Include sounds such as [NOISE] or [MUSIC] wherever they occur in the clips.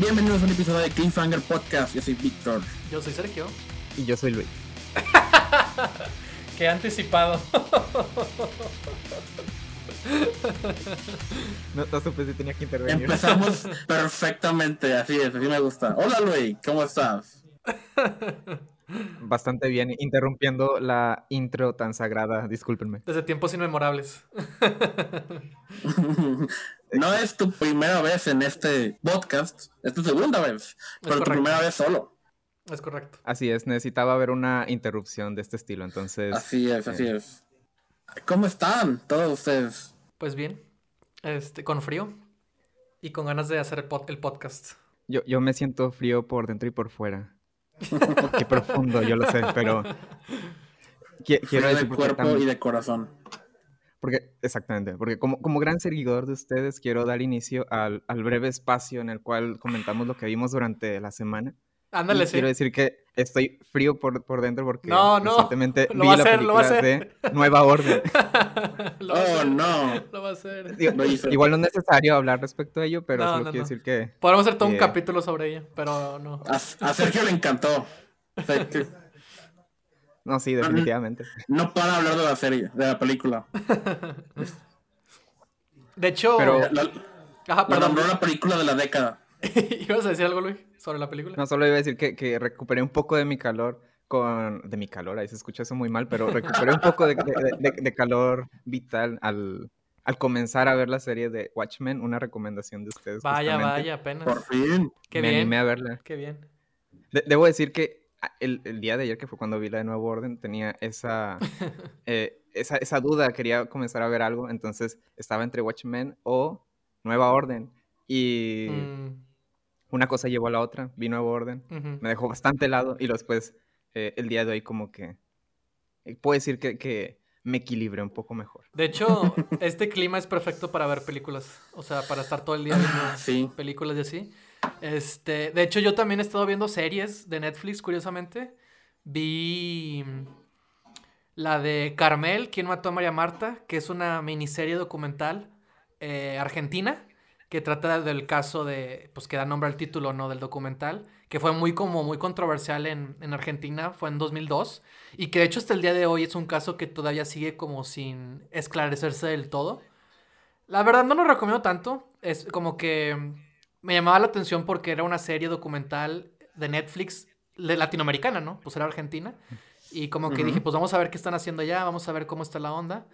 Bienvenidos a un episodio de Cliffhanger Podcast. Yo soy Víctor. Yo soy Sergio. Y yo soy Luis. [LAUGHS] Qué anticipado. No, no supe si tenía que intervenir. Empezamos [LAUGHS] perfectamente, así es, así me gusta. Hola Luis, ¿cómo estás? [LAUGHS] Bastante bien, interrumpiendo la intro tan sagrada, discúlpenme. Desde tiempos inmemorables. [LAUGHS] No es tu primera vez en este podcast, es tu segunda vez, pero tu primera vez solo. Es correcto. Así es, necesitaba haber una interrupción de este estilo, entonces... Así es, así eh, es. ¿Cómo están todos ustedes? Pues bien. Este, con frío. Y con ganas de hacer el, pod- el podcast. Yo, yo me siento frío por dentro y por fuera. [LAUGHS] Qué profundo, yo lo sé, pero... Quiero de decir porque cuerpo y de corazón. Porque, exactamente, porque como, como gran seguidor de ustedes, quiero dar inicio al, al breve espacio en el cual comentamos lo que vimos durante la semana. Ándale, sí. Quiero decir que estoy frío por, por dentro porque No, no, recientemente lo vi va a la hacer, lo va a película hacer. de Nueva Orden. [LAUGHS] Lo va Oh, hacer. no. Lo va a hacer. Digo, Lo igual no es necesario hablar respecto a ello, pero No, solo no, quiero no. decir que... Podemos hacer todo un capítulo sobre ella, pero no. A, a Sergio le encantó. O sea, que No, sí, definitivamente. no para hablar de la serie, de la película. De hecho. Pero- La, Ajá, la la película de la década. [LAUGHS] ¿Ibas a decir algo, Luis? Sobre la película. No, solo iba a decir que, que recuperé un poco de mi calor con... De mi calor, ahí se escucha eso muy mal, pero recuperé un poco de, de- de- de calor vital al, al comenzar a ver la serie de Watchmen, una recomendación de ustedes. Vaya, justamente. vaya, apenas. Por fin. Qué me bien. animé a verla. Qué bien. De- debo decir que a- el, el día de ayer, que fue cuando vi la de Nuevo Orden, tenía esa, [LAUGHS] eh, esa, esa duda, quería comenzar a ver algo, entonces estaba entre Watchmen o Nueva Orden. Y Mm, una cosa llevó a la otra, vi Nueva Orden, me dejó bastante helado y después eh, el día de hoy como que eh, puedo decir que, que me equilibré un poco mejor. De hecho, [LAUGHS] este clima es perfecto para ver películas. O sea, para estar todo el día viendo Sí. películas y así. Este, de hecho, yo también he estado viendo series de Netflix, curiosamente. Vi mm, la de Carmel, ¿Quién mató a María Marta? Que es una miniserie documental eh, argentina que trata del caso de, pues que da nombre al título, ¿no? Del documental, que fue muy como muy controversial en, en Argentina, fue en 2002, y que de hecho hasta el día de hoy es un caso que todavía sigue como sin esclarecerse del todo. La verdad no lo recomiendo tanto, es como que me llamaba la atención porque era una serie documental de Netflix de latinoamericana, ¿no? Pues era argentina. Y como que dije, pues vamos a ver qué están haciendo allá, vamos a ver cómo está la onda.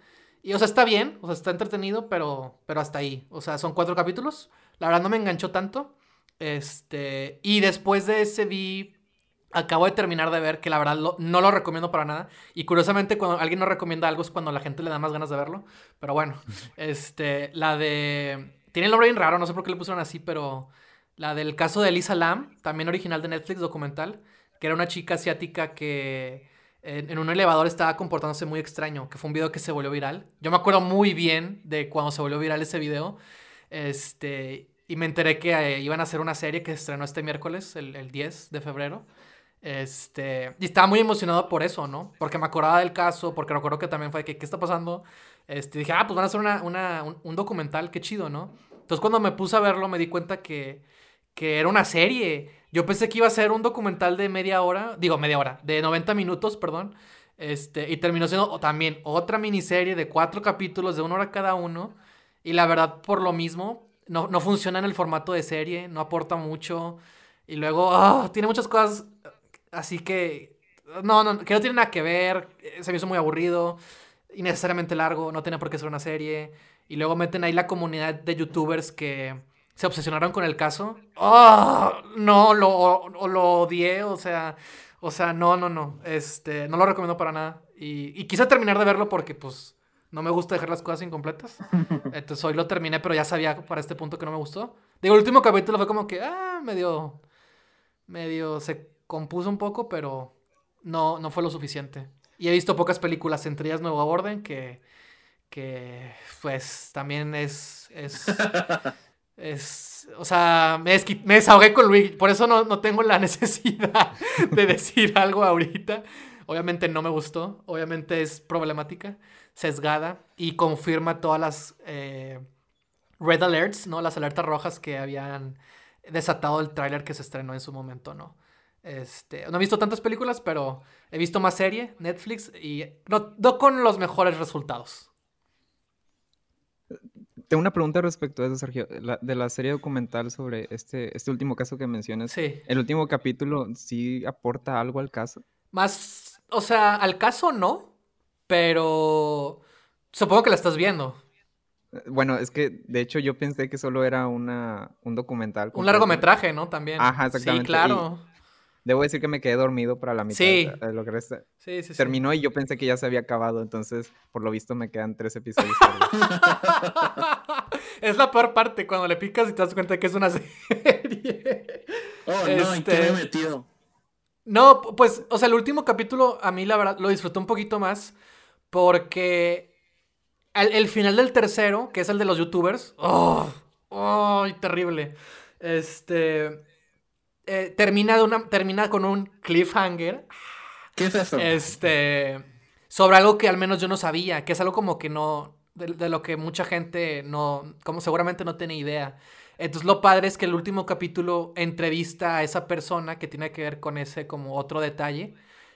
Y, o sea, está bien, o sea, está entretenido, pero, pero hasta ahí. O sea, son cuatro capítulos. La verdad no me enganchó tanto. Este, y después de ese vi, acabo de terminar de ver, que la verdad lo- no lo recomiendo para nada. Y curiosamente cuando alguien no recomienda algo es cuando la gente le da más ganas de verlo. Pero bueno, [LAUGHS] este, la de... Tiene el nombre bien raro, no sé por qué le pusieron así, pero la del caso de Elisa Lam, también original de Netflix, documental, que era una chica asiática que en, un elevador estaba comportándose muy extraño, que fue un video que se volvió viral. Yo me acuerdo muy bien de cuando se volvió viral ese video. Este, y me enteré que eh, iban a hacer una serie que se estrenó este miércoles, el, el 10 de febrero. Este, y estaba muy emocionado por eso, ¿no? Porque me acordaba del caso, porque recuerdo que también fue que, ¿qué está pasando? Este, dije, ah, pues van a hacer una, una- un, un documental, qué chido, ¿no? Entonces cuando me puse a verlo me di cuenta que, que era una serie. Yo pensé que iba a ser un documental de media hora, digo media hora, de 90 minutos, perdón. Este, y terminó siendo también otra miniserie de cuatro capítulos de una hora cada uno. Y la verdad, por lo mismo, no, no funciona en el formato de serie, no aporta mucho. Y luego, ah, tiene muchas cosas así que, no, no, que no tiene nada que ver. eh, Se me hizo muy aburrido, innecesariamente largo, no tenía por qué ser una serie. Y luego meten ahí la comunidad de youtubers que se obsesionaron con el caso. ¡Ah! no, lo, lo odié, o sea, o sea, no, no, no, este, no lo recomiendo para nada. Y, y quise terminar de verlo porque, pues, no me gusta dejar las cosas incompletas. [LAUGHS] Entonces hoy lo terminé, pero ya sabía para este punto que no me gustó. Digo, el último capítulo fue como que, ah, medio, medio se compuso un poco, pero no, no fue lo suficiente. Y he visto pocas películas, entre ellas Nueva Orden, que, que pues también es, es, [LAUGHS] es, o sea, me, me desahogué con Luis, por eso no, no tengo la [LAUGHS] necesidad de decir algo ahorita. Obviamente no me gustó, obviamente es problemática, sesgada y confirma todas las eh, red alerts, ¿no? Las alertas rojas que habían desatado el tráiler que se estrenó en su momento, ¿no? Este, no he visto tantas películas, pero he visto más serie, Netflix, y no, no con los mejores resultados. Tengo una pregunta respecto a eso, Sergio. La- de la serie documental sobre este, este último caso que mencionas. Sí. ¿El último capítulo sí aporta algo al caso? Más, o sea, al caso no, pero supongo que la estás viendo. Eh, Bueno, es que de hecho yo pensé que solo era una, un documental. Un largometraje, ¿no? También. Ajá, exactamente, Sí, claro. Debo decir que me quedé dormido para la mitad Sí. de lo que resta. Sí, sí, sí. Terminó y yo pensé que ya se había acabado, entonces por lo visto me quedan tres episodios. [LAUGHS] es la peor parte cuando le picas y te das cuenta que es una [LAUGHS] serie. Oh, no, ¿en qué me Este- he metido? No, pu- pues, o sea, el último capítulo a mí la verdad lo disfruté un poquito más porque el, el final del tercero, que es el de los youtubers, ¡oh! ¡ay, terrible! Este eh, termina de una termina con un cliffhanger ¿Qué es eso? este sobre algo que al menos yo no sabía, que es algo como que no de, de lo que mucha gente no como seguramente no tiene idea. Entonces lo padre es que el último capítulo entrevista a esa persona que tiene que ver con ese como otro detalle.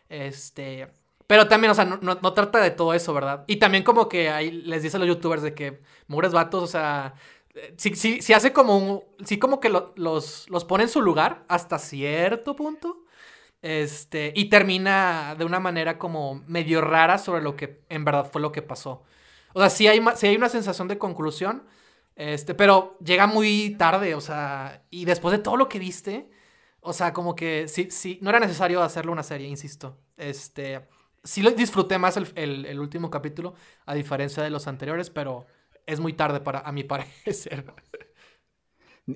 Este, pero también, o sea, no, no- no trata de todo eso, ¿verdad? Y también como que ahí les dice a los youtubers de que mugres vatos, o sea, sí, sí, hace como un, sí como que lo- los, los pone en su lugar hasta cierto punto. Este, y termina de una manera como medio rara sobre lo que en verdad fue lo que pasó. O sea, sí hay, hay una sensación de conclusión, este, pero llega muy tarde, o sea, y después de todo lo que viste, o sea, como que sí, sí, no era necesario hacerle una serie, insisto. Este, sí lo disfruté más el- el último capítulo, a diferencia de los anteriores, pero es muy tarde para, a mi parecer. [LAUGHS]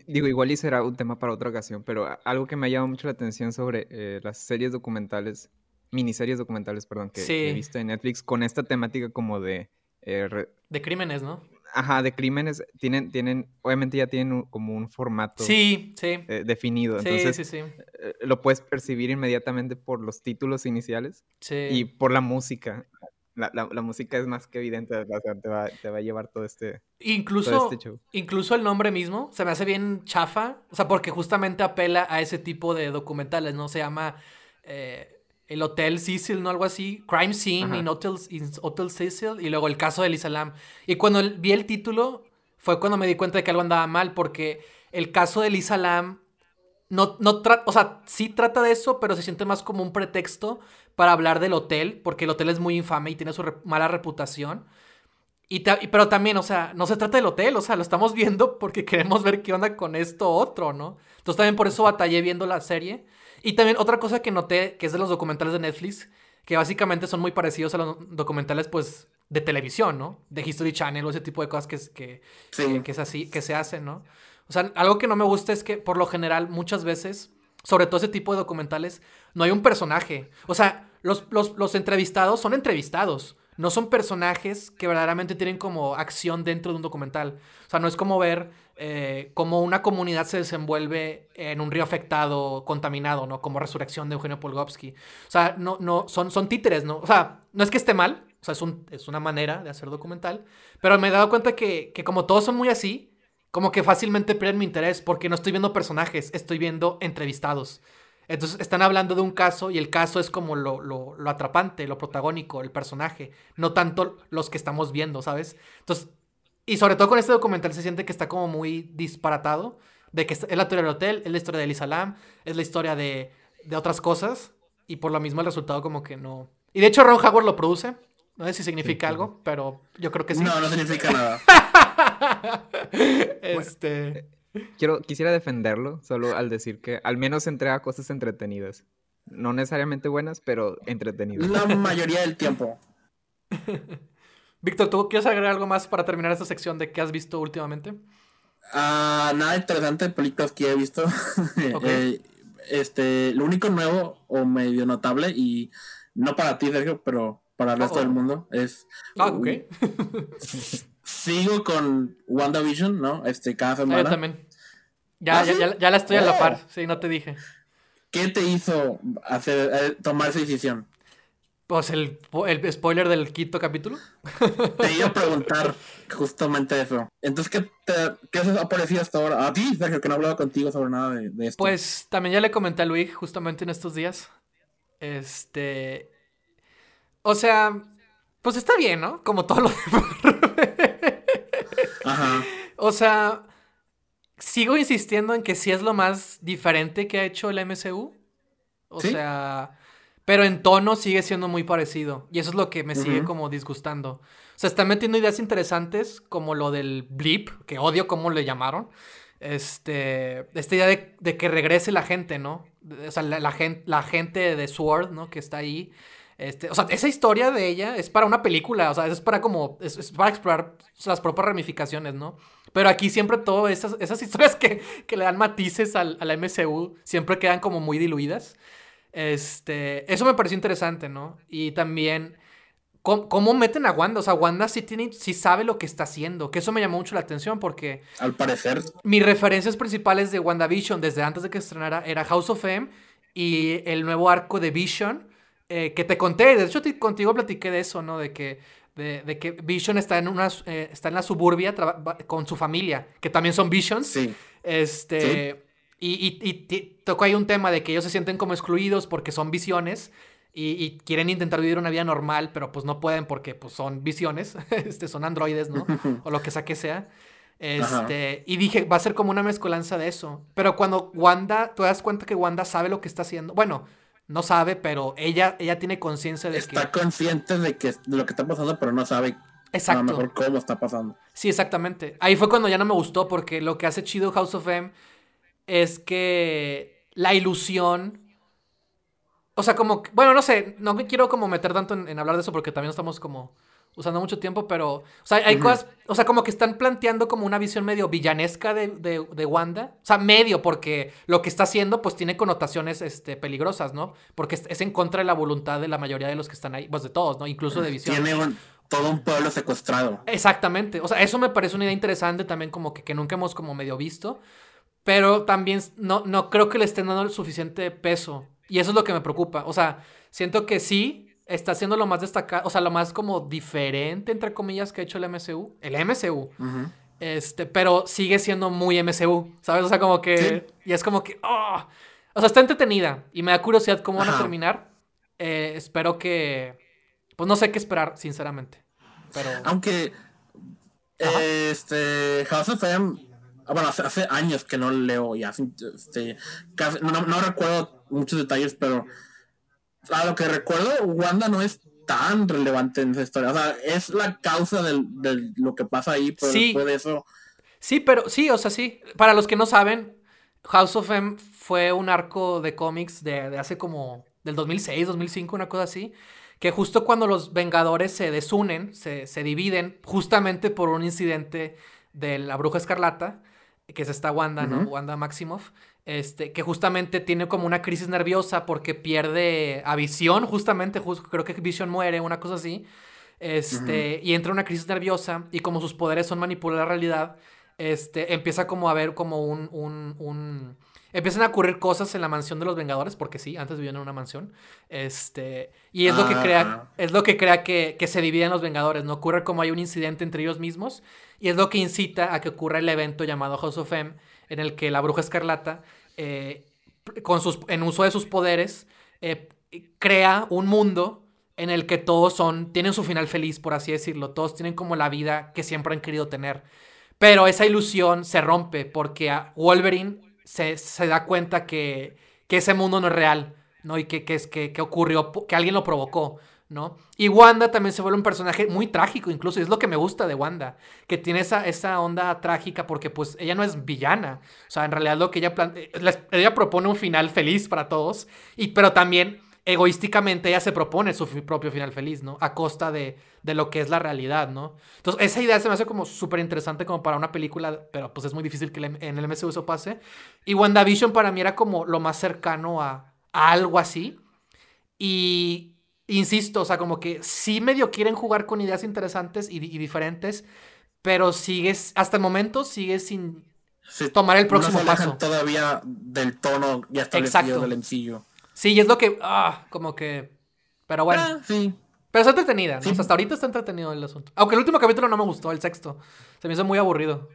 Digo, igual y será un tema para otra ocasión, pero algo que me ha llamado mucho la atención sobre eh, las series documentales, miniseries documentales, perdón, que, he Sí. visto en Netflix con esta temática como de, eh, re- De crímenes, ¿no? ajá, de crímenes, tienen, tienen, obviamente ya tienen un- como un formato Sí, sí. eh, definido, Sí, entonces sí, sí. eh, lo puedes percibir inmediatamente por los títulos iniciales Sí. y por la música. La, la- la música es más que evidente, o sea, te va, te va a llevar todo este, Incluso, todo este show. incluso el nombre mismo se me hace bien chafa. O sea, porque justamente apela a ese tipo de documentales, ¿no? Se llama eh, El Hotel Cecil, ¿no? Algo así. Crime Scene Ajá. in Hotel, in Hotel Cecil. Y luego el caso de Elisa Lam. Y cuando vi el título, fue cuando me di cuenta de que algo andaba mal. Porque el caso de Elisa Lam no, no trata, o sea, sí trata de eso, pero se siente más como un pretexto para hablar del hotel, porque el hotel es muy infame y tiene su re- mala reputación. Y pero también, o sea, no se trata del hotel, o sea, lo estamos viendo porque [LAUGHS] queremos ver qué onda con esto otro, ¿no? Entonces también por eso batallé viendo la serie. Y también otra cosa que noté, que es de los documentales de Netflix, que básicamente son muy parecidos a los documentales, pues, de televisión, ¿no? De History Channel o ese tipo de cosas que, es- que, Sí. que, que es así, que se hacen, ¿no? O sea, algo que no me gusta es que por lo general muchas veces, sobre todo ese tipo de documentales, no hay un personaje. O sea, los, los, los entrevistados son entrevistados. No son personajes que verdaderamente tienen como acción dentro de un documental. O sea, no es como ver eh, cómo una comunidad se desenvuelve en un río afectado, contaminado, ¿no? Como Resurrección de Eugenio Polgovsky. O sea, no, no, son, son títeres, ¿no? O sea, no es que esté mal. O sea, es, un- es una manera de hacer documental. Pero me he dado cuenta que, que como todos son muy así, como que fácilmente pierden mi interés porque no estoy viendo personajes, estoy viendo entrevistados. Entonces están hablando de un caso y el caso es como lo, lo, lo atrapante, lo protagónico, el personaje, no tanto los que estamos viendo, ¿sabes? Entonces, y sobre todo con este documental se siente que está como muy disparatado, de que es la historia del hotel, es la historia de Elisa Lam, es la historia de, de otras cosas y por lo mismo el resultado como que no... Y de hecho Ron Howard lo produce, no sé si significa Sí, algo, pero yo creo que sí. No, no significa nada. [LAUGHS] este... Quiero, quisiera defenderlo solo al decir que al menos entrega cosas entretenidas. No necesariamente buenas, pero entretenidas. La mayoría del tiempo. [LAUGHS] Víctor, ¿tú quieres agregar algo más para terminar esta sección de qué has visto últimamente? Ah, nada interesante, películas que he visto. [LAUGHS] Eh, este, lo único nuevo o medio notable, y no para ti, Sergio, pero para el resto Oh. del mundo, es. Ah, ok. [LAUGHS] Sigo con WandaVision, ¿no? Este, cada Ah, yo semana. también. Ya, ¿Ah, ya, sí? ya, ya la estoy a la Oh. par. Sí, no te dije. ¿Qué te hizo hacer, eh, tomar esa decisión? Pues el, el spoiler del quinto capítulo. Te iba a [LAUGHS] preguntar justamente eso. Entonces, ¿qué, te, qué ha parecido hasta ahora? A ti, Sergio, que no he hablado contigo sobre nada de, de esto. Pues también ya le comenté a Luis justamente en estos días. Este. O sea, pues está bien, ¿no? Como todo lo [LAUGHS] Ajá. O sea, sigo insistiendo en que sí es lo más diferente que ha hecho el MCU. O ¿Sí? sea, pero en tono sigue siendo muy parecido. Y eso es lo que me sigue como disgustando. O sea, están metiendo ideas interesantes como lo del blip, que odio cómo le llamaron. Este, esta idea de, de que regrese la gente, ¿no? O sea, la, la gen- la gente de Sword, ¿no? Que está ahí. Este, o sea, esa historia de ella es para una película, o sea, es para como, es, es para explorar las propias ramificaciones, ¿no? Pero aquí siempre todas esas, esas [LAUGHS] historias que, que le dan matices al, a la MCU siempre quedan como muy diluidas. Este, eso me pareció interesante, ¿no? Y también cómo, cómo meten a Wanda, o sea, Wanda sí, tiene, sí sabe lo que está haciendo, que eso me llamó mucho la atención porque Al parecer, mis referencias principales de WandaVision desde antes de que estrenara era House of M y el nuevo arco de Vision eh, que te conté. De hecho, te- contigo platiqué de eso, ¿no? De que, de, de que Vision está en, una, eh, está en la suburbia con su familia, que también son Visions. sí. Este. Y, y, tocó ahí un tema de que ellos se sienten como excluidos porque son visiones. Y, y quieren intentar vivir una vida normal, pero pues no pueden porque pues son visiones, [LAUGHS] este, son androides, ¿no? [LAUGHS] O lo que sea que sea. Este, y dije, va a ser como una mezcolanza de eso. Pero cuando Wanda, te das cuenta que Wanda sabe lo que está haciendo. Bueno, no sabe, pero ella, ella tiene conciencia de Está que. consciente de, que, de lo que está pasando, pero no sabe a lo Exacto. mejor cómo está pasando. Sí, exactamente. Ahí fue cuando ya no me gustó porque lo que hace chido House of M es que la ilusión... O sea, como... Bueno, no sé, no me quiero como meter tanto en, en hablar de eso porque también estamos como usando mucho tiempo, pero... O sea, hay cosas... O sea, como que están planteando como una visión medio villanesca de, de, de Wanda. O sea, medio porque lo que está haciendo pues tiene connotaciones este, peligrosas, ¿no? Porque es, es en contra de la voluntad de la mayoría de los que están ahí, pues de todos, ¿no? Incluso de visión. Tiene un- todo un pueblo secuestrado. Exactamente. O sea, eso me parece una idea interesante también como que, que nunca hemos como medio visto. Pero también no, no creo que le estén dando el suficiente peso. Y eso es lo que me preocupa. O sea, siento que sí está haciendo lo más destacado, o sea, lo más como diferente, entre comillas, que ha hecho el MCU. El MCU. Ujú. Este, pero sigue siendo muy MCU, ¿sabes? O sea, como que... Sí. Y es como que... ¡ah! O sea, está entretenida y me da curiosidad cómo van a terminar. Eh, espero que... Pues no sé qué esperar, sinceramente. Pero... Aunque Ajá. este House of M, bueno, hace, hace años que no leo ya, este, casi- no, no recuerdo muchos detalles, pero a lo que recuerdo, Wanda no es tan relevante en esa historia. O sea, es la causa de lo que pasa ahí, pero Sí. después de eso, Sí, pero sí, o sea, sí. Para los que no saben, House of M fue un arco de cómics de, de hace como del 2006, 2005, una cosa así. Que justo cuando los Vengadores se desunen, se, se dividen, justamente por un incidente de la Bruja Escarlata, que es esta Wanda, ¿no? Ujú. Wanda Maximoff. Este, que justamente tiene como una crisis nerviosa porque pierde a Visión, justamente, jus- creo que Visión muere, una cosa así. Este, y entra en una crisis nerviosa y como sus poderes son manipular la realidad, este, empieza como a ver como un, un, un- Empiezan a ocurrir cosas en la mansión de los Vengadores, porque sí, antes vivían en una mansión. Este, y es lo que Ah. crea, es lo que crea que, que se dividen los Vengadores, ¿no? Ocurre como hay un incidente entre ellos mismos, y es lo que incita a que ocurra el evento llamado House of M, en el que la bruja escarlata, eh, con sus, en uso de sus poderes, eh, crea un mundo en el que todos son, tienen su final feliz, por así decirlo. Todos tienen como la vida que siempre han querido tener. Pero esa ilusión se rompe porque a Wolverine se, da cuenta que, ese mundo no es real, ¿no? Y que, es, que, que ocurrió, que alguien lo provocó, ¿no? Y Wanda también se vuelve un personaje muy trágico, incluso, y es lo que me gusta de Wanda, que tiene esa, esa onda trágica porque pues ella no es villana, o sea, en realidad lo que ella plantea, ella propone un final feliz para todos, y, pero también egoísticamente ella se propone su propio final feliz, ¿no? A costa de, de lo que es la realidad, ¿no? Entonces, esa idea se me hace como súper interesante como para una película, pero pues es muy difícil que en el MCU eso pase. Y WandaVision para mí era como lo más cercano a, a algo así. Y insisto, o sea, como que sí medio quieren jugar con ideas interesantes y, y diferentes, pero sigues, hasta el momento sigues sin sí, tomar el no próximo se paso. todavía del tono ya establecido Exacto. del MCU. Sí, y es lo que, ah, como que Pero bueno. Ah, sí. Pero está entretenida, ¿no? Sí. O sea, hasta ahorita está entretenido el asunto. Aunque el último capítulo no me gustó, el sexto. Se me hizo muy aburrido.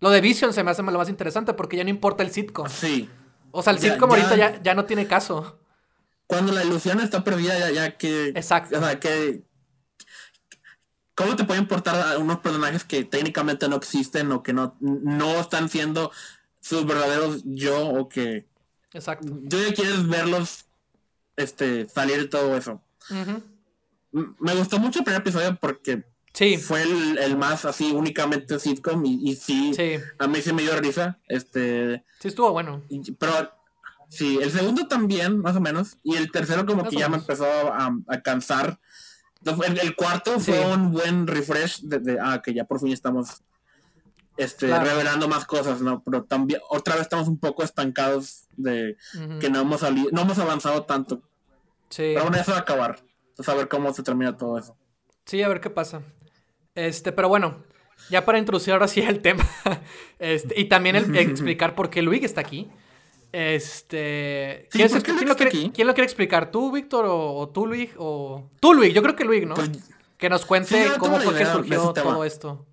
Lo de Vision se me hace lo más interesante porque ya no importa el sitcom. Sí. O sea, el Ya- sitcom ya- ahorita ya, ya no tiene caso. Cuando la ilusión está perdida, ya, ya que. Exacto. O sea, que. ¿Cómo te puede importar a unos personajes que técnicamente no existen o que no, no están siendo sus verdaderos yo o que. Exacto. Yo ya quieres verlos este, salir de todo eso. Me gustó mucho el primer episodio porque Sí, fue el, el más así únicamente sitcom y, y sí, sí. a mí sí me dio risa. Este. Sí estuvo bueno. Y- Pero sí, el segundo también, más o menos. Y el tercero como Más que ya me empezó a, a cansar. El, el cuarto Sí. fue un buen refresh de, de, ah, que ya por fin estamos este, Claro. revelando más cosas, ¿no? Pero también otra vez estamos un poco estancados de que no hemos salido, no hemos avanzado tanto. Sí. Pero bueno, eso va a acabar. Entonces, a ver cómo se termina todo eso. Sí, a ver qué pasa. Este, pero bueno, ya para introducir ahora sí el [LAUGHS] tema. Este, y también el, [LAUGHS] explicar por qué Luigi está aquí. Este. Sí, ¿quién, ¿por es- qué quién lo quiere, quién lo quiere explicar? ¿Tú, Víctor, o, o tú, Luigi? O... Tú, Luigi, yo creo que Luigi, ¿no? Pues, que nos cuente Sí, cómo fue que surgió todo esto.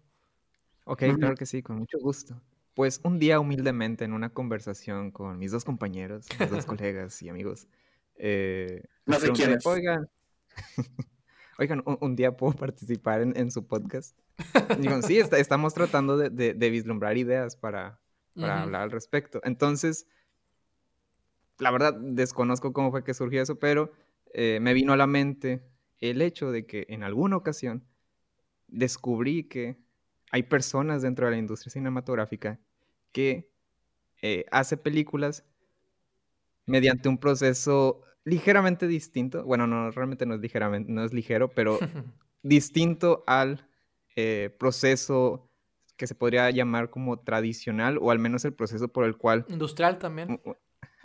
Ok, Ujú. claro que sí, con mucho gusto. Pues un día humildemente en una conversación con mis dos compañeros, mis dos [LAUGHS] colegas y amigos, eh, No sé pregunté, quiénes. oigan, [LAUGHS] oigan, un, un día puedo participar en, en su podcast. [LAUGHS] Digo, sí, está- estamos tratando de, de- de vislumbrar ideas para, para hablar al respecto. Entonces, la verdad, desconozco cómo fue que surgió eso, pero eh, me vino a la mente el hecho de que en alguna ocasión descubrí que hay personas dentro de la industria cinematográfica que eh, hace películas mediante un proceso ligeramente distinto. Bueno, no, realmente no es ligeramente, no es ligero, pero [LAUGHS] distinto al eh, proceso que se podría llamar como tradicional, o al menos el proceso por el cual Industrial también.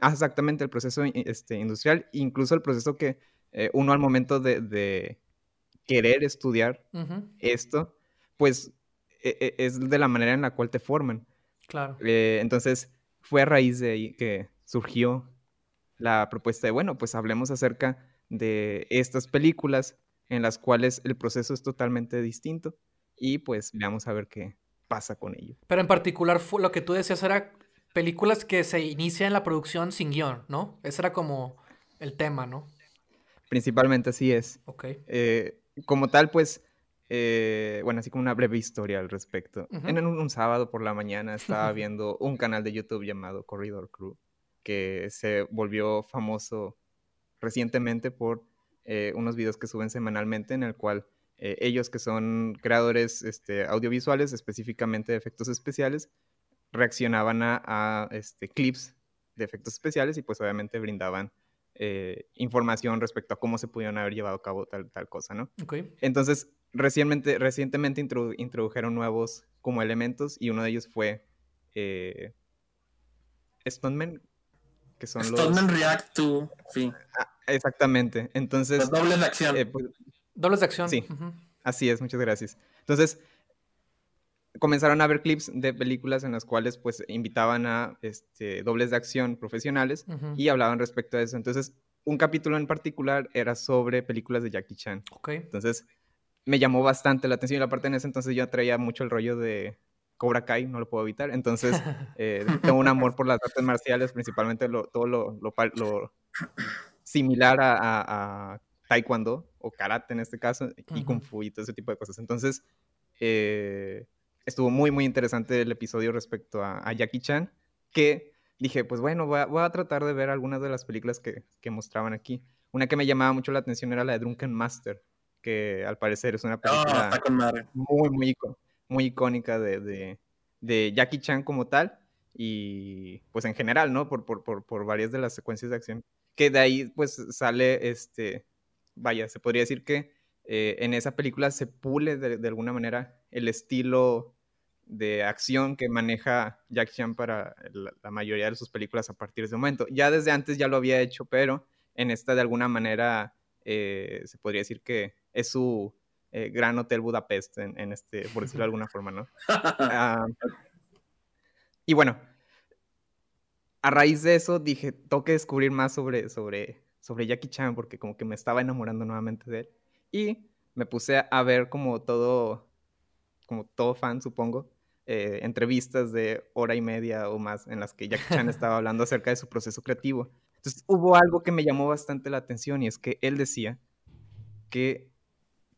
Ah, exactamente, el proceso este, industrial, incluso el proceso que eh, uno al momento de, de querer estudiar esto, pues e- e- es de la manera en la cual te forman. Claro. Eh, entonces, fue a raíz de ahí que surgió la propuesta de, bueno, pues hablemos acerca de estas películas en las cuales el proceso es totalmente distinto y pues veamos a ver qué pasa con ello. Pero en particular lo que tú decías era películas que se inician la producción sin guion, ¿no? Ese era como el tema, ¿no? Principalmente así es. Ok. Eh, como tal, pues, eh, bueno, así como una breve historia al respecto. En un, un sábado por la mañana estaba [LAUGHS] viendo un canal de YouTube llamado Corridor Crew, que se volvió famoso recientemente por eh, unos videos que suben semanalmente en el cual eh, ellos que son creadores este, audiovisuales, específicamente de efectos especiales, reaccionaban a, a, este, clips de efectos especiales y pues obviamente brindaban eh, información respecto a cómo se pudieron haber llevado a cabo tal, tal cosa, ¿no? Entonces, recientemente, recientemente introdu- introdujeron nuevos como elementos y uno de ellos fue eh, Stuntmen, que son los... Stuntman React to, sí. Ah, exactamente. Entonces, Los dobles de acción. eh, pues, Dobles de acción. Sí. Así es, muchas gracias. Entonces, comenzaron a ver clips de películas en las cuales pues invitaban a este, dobles de acción profesionales Ujú. y hablaban respecto a eso. Entonces, un capítulo en particular era sobre películas de Jackie Chan. Ok. Entonces, me llamó bastante la atención y aparte en ese entonces yo traía mucho el rollo de Cobra Kai, no lo puedo evitar. Entonces, [LAUGHS] eh, tengo un amor por las artes marciales, principalmente lo- todo lo, lo lo similar a, a- a Taekwondo o Karate en este caso, y Kung Ujú. Fu y todo ese tipo de cosas. Entonces, eh, estuvo muy, muy interesante el episodio respecto a, a Jackie Chan, que dije, pues bueno, voy a, voy a tratar de ver algunas de las películas que, que mostraban aquí. Una que me llamaba mucho la atención era la de Drunken Master, que al parecer es una Ah, película muy, muy, muy icónica de, de, de Jackie Chan como tal y pues en general, ¿no? Por, por, por, por varias de las secuencias de acción. Que de ahí pues sale, este, vaya, se podría decir que eh, en esa película se pule de, de alguna manera el estilo de acción que maneja Jackie Chan para la, la mayoría de sus películas a partir de ese momento. Ya desde antes ya lo había hecho, pero en esta de alguna manera eh, se podría decir que es su eh, gran hotel Budapest, en, en este, por decirlo de [LAUGHS] alguna forma, ¿no? Ah, y bueno, a raíz de eso dije, tengo que descubrir más sobre, sobre, sobre Jackie Chan porque como que me estaba enamorando nuevamente de él. Y me puse a ver como todo, como todo fan, supongo, eh, entrevistas de hora y media o más en las que Jackie Chan [LAUGHS] estaba hablando acerca de su proceso creativo. Entonces hubo algo que me llamó bastante la atención y es que él decía que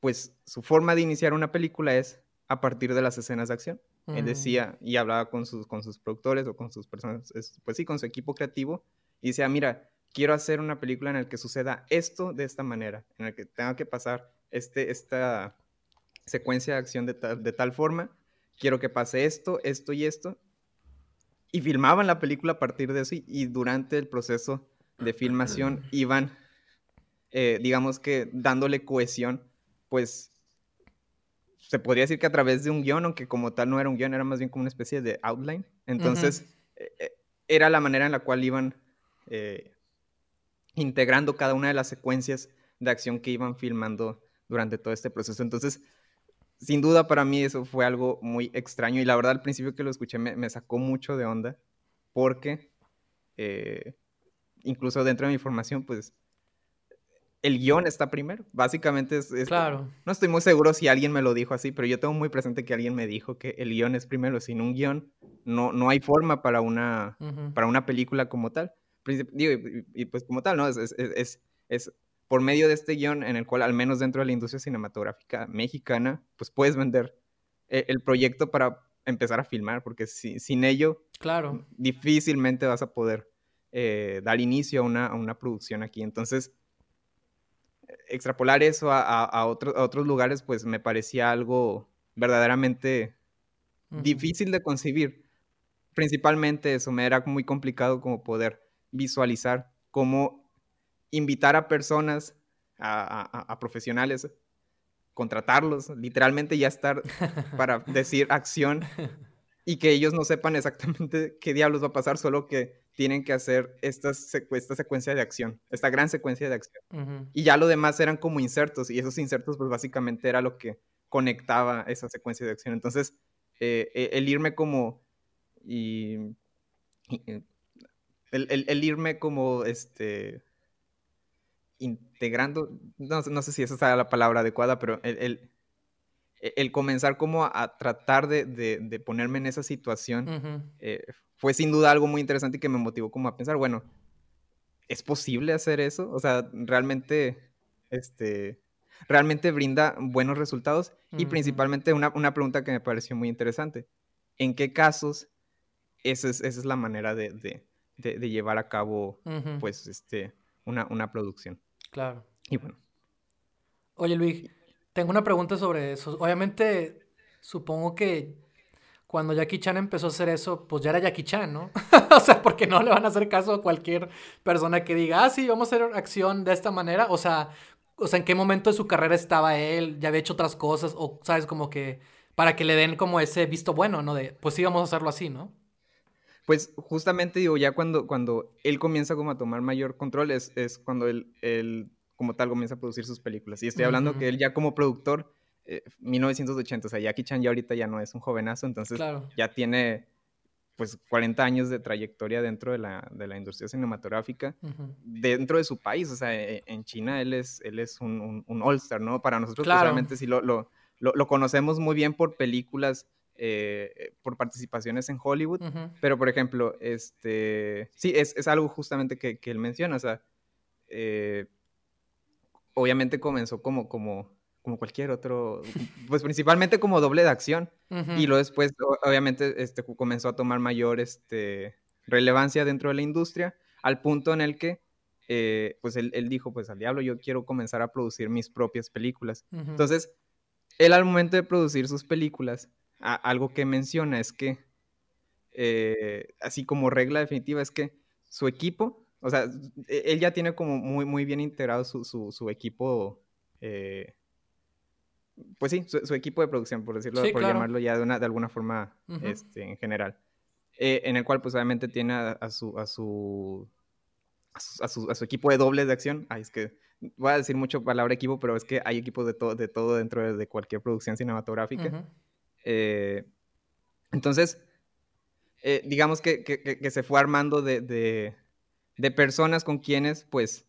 pues su forma de iniciar una película es a partir de las escenas de acción. Él decía y hablaba con sus, con sus productores o con sus personas, pues sí, con su equipo creativo y decía, mira, quiero hacer una película en la que suceda esto de esta manera, en la que tenga que pasar este, esta secuencia de acción de tal, de tal forma, quiero que pase esto, esto y esto. Y filmaban la película a partir de eso y, durante el proceso de filmación [CLEARS THROAT] iban, eh, digamos que dándole cohesión, pues se podría decir que a través de un guion, aunque como tal no era un guion, era más bien como una especie de outline. Entonces, eh, eh, era la manera en la cual iban integrando cada una de las secuencias de acción que iban filmando durante todo este proceso. Entonces, sin duda para mí eso fue algo muy extraño y la verdad al principio que lo escuché me, sacó mucho de onda porque eh, incluso dentro de mi formación pues el guion está primero. Básicamente es, Claro. No estoy muy seguro si alguien me lo dijo así, pero yo tengo muy presente que alguien me dijo que el guion es primero. Sin un guion no, no hay forma para una, para una película como tal. y, pues como tal, ¿no? Es, es, es, por medio de este guion en el cual, al menos dentro de la industria cinematográfica mexicana, pues puedes vender eh, el proyecto para empezar a filmar, porque sin ello, claro. difícilmente vas a poder eh, dar inicio a una, producción aquí. Entonces, extrapolar eso a, otros lugares, pues me parecía algo verdaderamente difícil de concebir. Principalmente eso, me era muy complicado como poder visualizar cómo invitar a personas, a, profesionales, contratarlos, literalmente ya estar [LAUGHS] para decir acción y que ellos no sepan exactamente qué diablos va a pasar, solo que tienen que hacer esta, esta secuencia de acción, esta gran secuencia de acción. Y ya lo demás eran como insertos, y esos insertos pues básicamente era lo que conectaba esa secuencia de acción. Entonces, eh, e, el irme como... Y, eh, el, irme como este integrando, no, no, sé si esa es la palabra adecuada, pero el, el, comenzar como a, tratar de, de, ponerme en esa situación eh, fue sin duda algo muy interesante y que me motivó como a pensar, bueno, ¿es posible hacer eso? O sea, realmente, este, realmente brinda buenos resultados y principalmente una, una, pregunta que me pareció muy interesante. ¿En qué casos esa es, esa es la manera de, de, llevar a cabo, pues, este, una, una producción? Claro. Y bueno. Oye, Luis, tengo una pregunta sobre eso. Obviamente, supongo que cuando Jackie Chan empezó a hacer eso, pues ya era Jackie Chan, ¿no? [LAUGHS] o sea, porque no le van a hacer caso a cualquier persona que diga, ah, sí, vamos a hacer acción de esta manera. O sea, o sea, ¿en qué momento de su carrera estaba él? ¿Ya había hecho otras cosas? O, ¿sabes? Como que para que le den como ese visto bueno, ¿no? De, pues sí, vamos a hacerlo así, ¿no? Pues justamente digo, ya cuando, cuando él comienza como a tomar mayor control es, es cuando él, él, como tal comienza a producir sus películas. Y estoy hablando que él ya como productor, 1980, eh, o sea, Jackie Chan ya ahorita ya no es un jovenazo, entonces ya tiene pues 40 años de trayectoria dentro de la, de la industria cinematográfica, dentro de su país, o sea, e, en China él es, él es un, un, all-star, ¿no? Para nosotros, pues, realmente sí lo, lo, lo, conocemos muy bien por películas eh, por participaciones en Hollywood, pero por ejemplo, este, sí, es, es algo justamente que, que, él menciona, o sea, eh, obviamente comenzó como, como, como cualquier otro, pues principalmente como doble de acción, y luego después obviamente este, comenzó a tomar mayor este, relevancia dentro de la industria, al punto en el que eh, pues él, él, dijo, pues al diablo, yo quiero comenzar a producir mis propias películas. Entonces, él al momento de producir sus películas, algo que menciona es que, eh, así como regla definitiva, es que su equipo, o sea, e, él ya tiene como muy, muy bien integrado su, su, equipo, eh, pues sí, su, equipo de producción, por decirlo, por llamarlo ya de, una, de alguna forma este, en general, eh, en el cual pues obviamente tiene a, su, a su a su, a su, equipo de dobles de acción. Ay, es que voy a decir mucho palabra equipo, pero es que hay equipos de, todo de todo dentro de, cualquier producción cinematográfica. Eh, entonces, eh, digamos que, se fue armando de, personas con quienes, pues,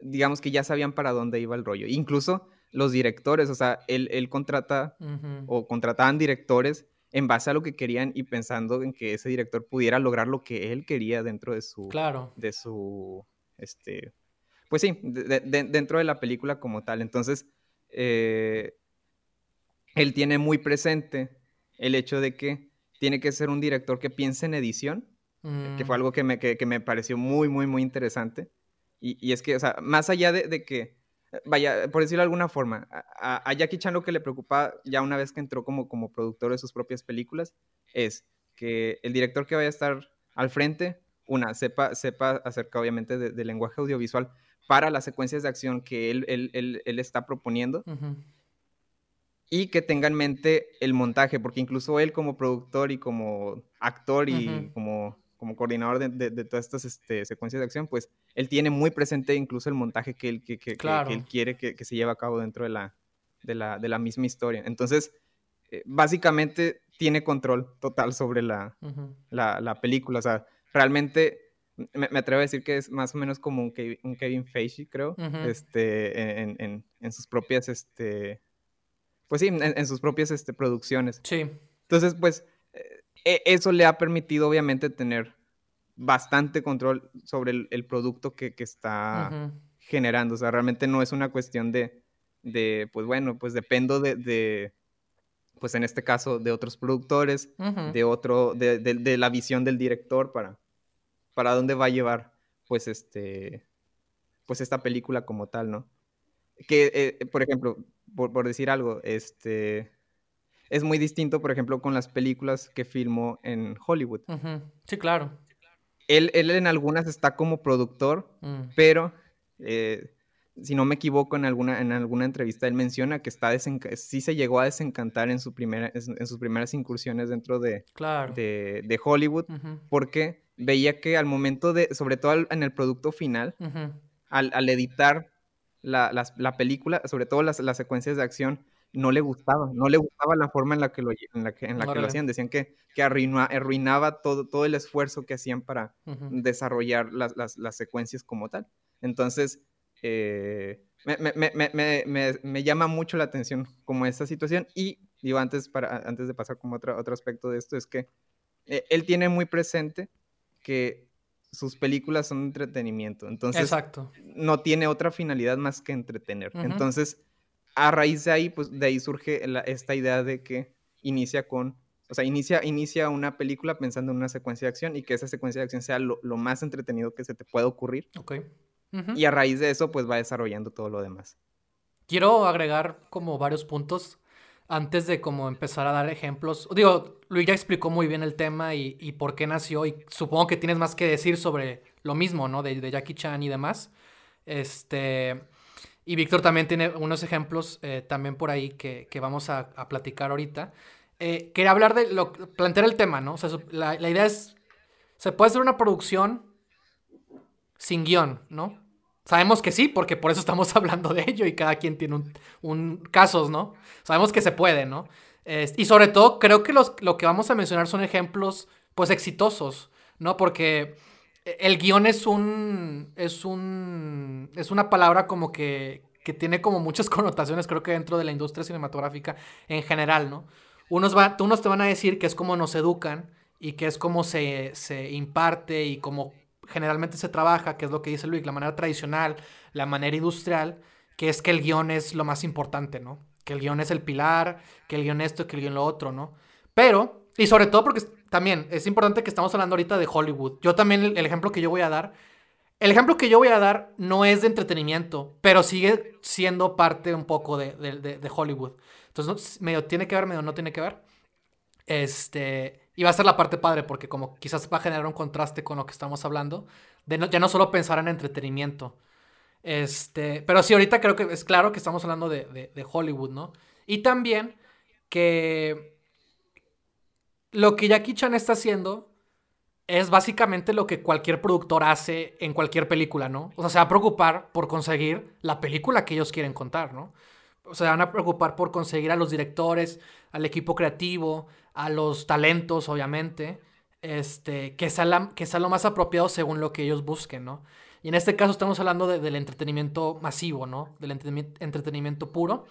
digamos que ya sabían para dónde iba el rollo. Incluso los directores, o sea, él, él contrata o contrataban directores en base a lo que querían y pensando en que ese director pudiera lograr lo que él quería dentro de su, Claro. de su, este, pues sí, de- de- de- dentro de la película como tal. Entonces, eh, él tiene muy presente el hecho de que tiene que ser un director que piense en edición, que fue Mm, algo que me, que, que me pareció muy, muy, muy interesante. Y, y es que, o sea, más allá de, de que, vaya, por decirlo de alguna forma, a, a- Jackie Chan lo que le preocupa ya una vez que entró como, como productor de sus propias películas es que el director que vaya a estar al frente, una, sepa, sepa acerca obviamente de- del lenguaje audiovisual para las secuencias de acción que él, él- él- él está proponiendo ujú. Y que tenga en mente el montaje, porque incluso él como productor y como actor y Ujú. como, como coordinador de, de- de todas estas este, secuencias de acción, pues él tiene muy presente incluso el montaje que él, que, que- que- Claro. que él quiere que, que se lleve a cabo dentro de la, de la, de la misma historia. Entonces, eh, básicamente tiene control total sobre la, Ujú. la, la película. O sea, realmente me, me atrevo a decir que es más o menos como un Kevin, un Kevin Feige, creo, Ujú. este, en, en- en sus propias, este, pues sí, en, en sus propias este, producciones. Sí. Entonces, pues, eh, e- eso le ha permitido, obviamente, tener bastante control sobre el, el producto que, que está generando. O sea, realmente no es una cuestión de, de pues bueno, pues dependo de, de, pues en este caso, de otros productores, de otro, de, de- de la visión del director para, para dónde va a llevar, pues este, pues esta película como tal, ¿no? Que, eh, por ejemplo, por, por decir algo, este, es muy distinto, por ejemplo, con las películas que filmó en Hollywood. Sí, claro. Él, él en algunas está como productor, Mm. pero eh, si no me equivoco en alguna, en alguna entrevista él menciona que está sí se llegó a desencantar en, su primera, en sus primeras incursiones dentro de, Claro. de, de Hollywood porque veía que al momento de, sobre todo en el producto final, al, al editar la, la película, sobre todo las, las secuencias de acción, no le gustaba, no le gustaba la forma en la que lo, en la que, en la que lo hacían. Decían que, que arruinaba, arruinaba todo, todo el esfuerzo que hacían para desarrollar las, las- las secuencias como tal. Entonces, eh, me, me- me- me- me- me- me llama mucho la atención como esta situación. Y digo, antes, para, antes de pasar como otro, otro aspecto de esto, es que eh, él tiene muy presente que sus películas son entretenimiento. Entonces, Exacto. no tiene otra finalidad más que entretener. Entonces, a raíz de ahí, pues de ahí surge la- esta idea de que inicia con, o sea, inicia, inicia una película pensando en una secuencia de acción y que esa secuencia de acción sea lo, lo más entretenido que se te pueda ocurrir. Ok. Y a raíz de eso, pues va desarrollando todo lo demás. Quiero agregar como varios puntos antes de como empezar a dar ejemplos. Digo, Luis ya explicó muy bien el tema y, y por qué nació y supongo que tienes más que decir sobre lo mismo, ¿no? De, Jackie Chan y demás. Este... Y Víctor también tiene unos ejemplos eh, también por ahí que, vamos a, platicar ahorita. Eh, quería hablar de lo, plantear el tema, ¿no? La idea es, se puede hacer una producción sin guion, ¿no? Sabemos que sí, porque por eso estamos [LAUGHS] hablando de ello y cada quien tiene un, un casos, ¿no? Sabemos que se puede, ¿no? Es- y sobre todo, creo que los, lo que vamos a mencionar son ejemplos, pues, exitosos, ¿no? Porque el guion es un, es un, es una palabra como que, que tiene como muchas [LAUGHS] connotaciones, creo que dentro de la industria cinematográfica en general, ¿no? Unos, va, unos te van a decir que es como nos educan y que es como se, se imparte y como generalmente se trabaja, que es lo que dice Luis, la manera tradicional, la manera industrial, que es que el guion es lo más importante, ¿no? Que el guion es el pilar, que el guion esto, que el guion lo otro, ¿no? Pero, y sobre todo porque también es importante que estamos hablando ahorita de Hollywood. Yo también, el, ejemplo que yo voy a dar, el ejemplo que yo voy a dar no es de entretenimiento, pero sigue siendo parte un poco de- de Hollywood. Entonces, no- medio tiene que ver, medio no tiene que ver. Este, y va a ser la parte padre porque como quizás va a generar un contraste con lo que estamos hablando, de no- ya no solo pensar en entretenimiento. Este, pero sí, ahorita creo que es claro que estamos hablando de, de- Hollywood, ¿no? Y también que lo que Jackie Chan está haciendo es básicamente lo que cualquier productor hace en cualquier película, ¿no? O sea, se va a preocupar por conseguir la película que ellos quieren contar, ¿no? O sea, van a preocupar por conseguir a los directores, al equipo creativo, a los talentos, obviamente, este, que sea, que sea lo más apropiado según lo que ellos busquen, ¿no? Y en este caso estamos hablando del entretenimiento masivo, ¿no? Del entretenimiento, puro.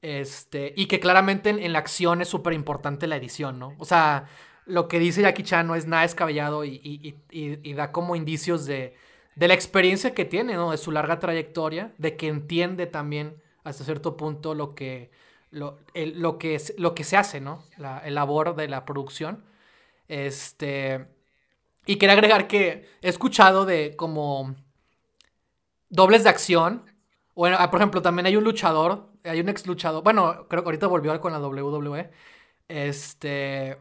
Este, y que claramente en, la acción es súper importante la edición, ¿no? O sea, lo que dice Jackie Chan no es nada descabellado y, da como indicios de, de, la experiencia que tiene, ¿no? De su larga trayectoria, de que entiende también hasta cierto punto lo que, lo, lo que, lo que se hace, ¿no? La, el labor de la producción. Este. Y quería agregar que he escuchado de como dobles de acción. Bueno, ah, por ejemplo, también hay un luchador, hay un ex luchador, bueno, creo que ahorita volvió con la WWE. Este,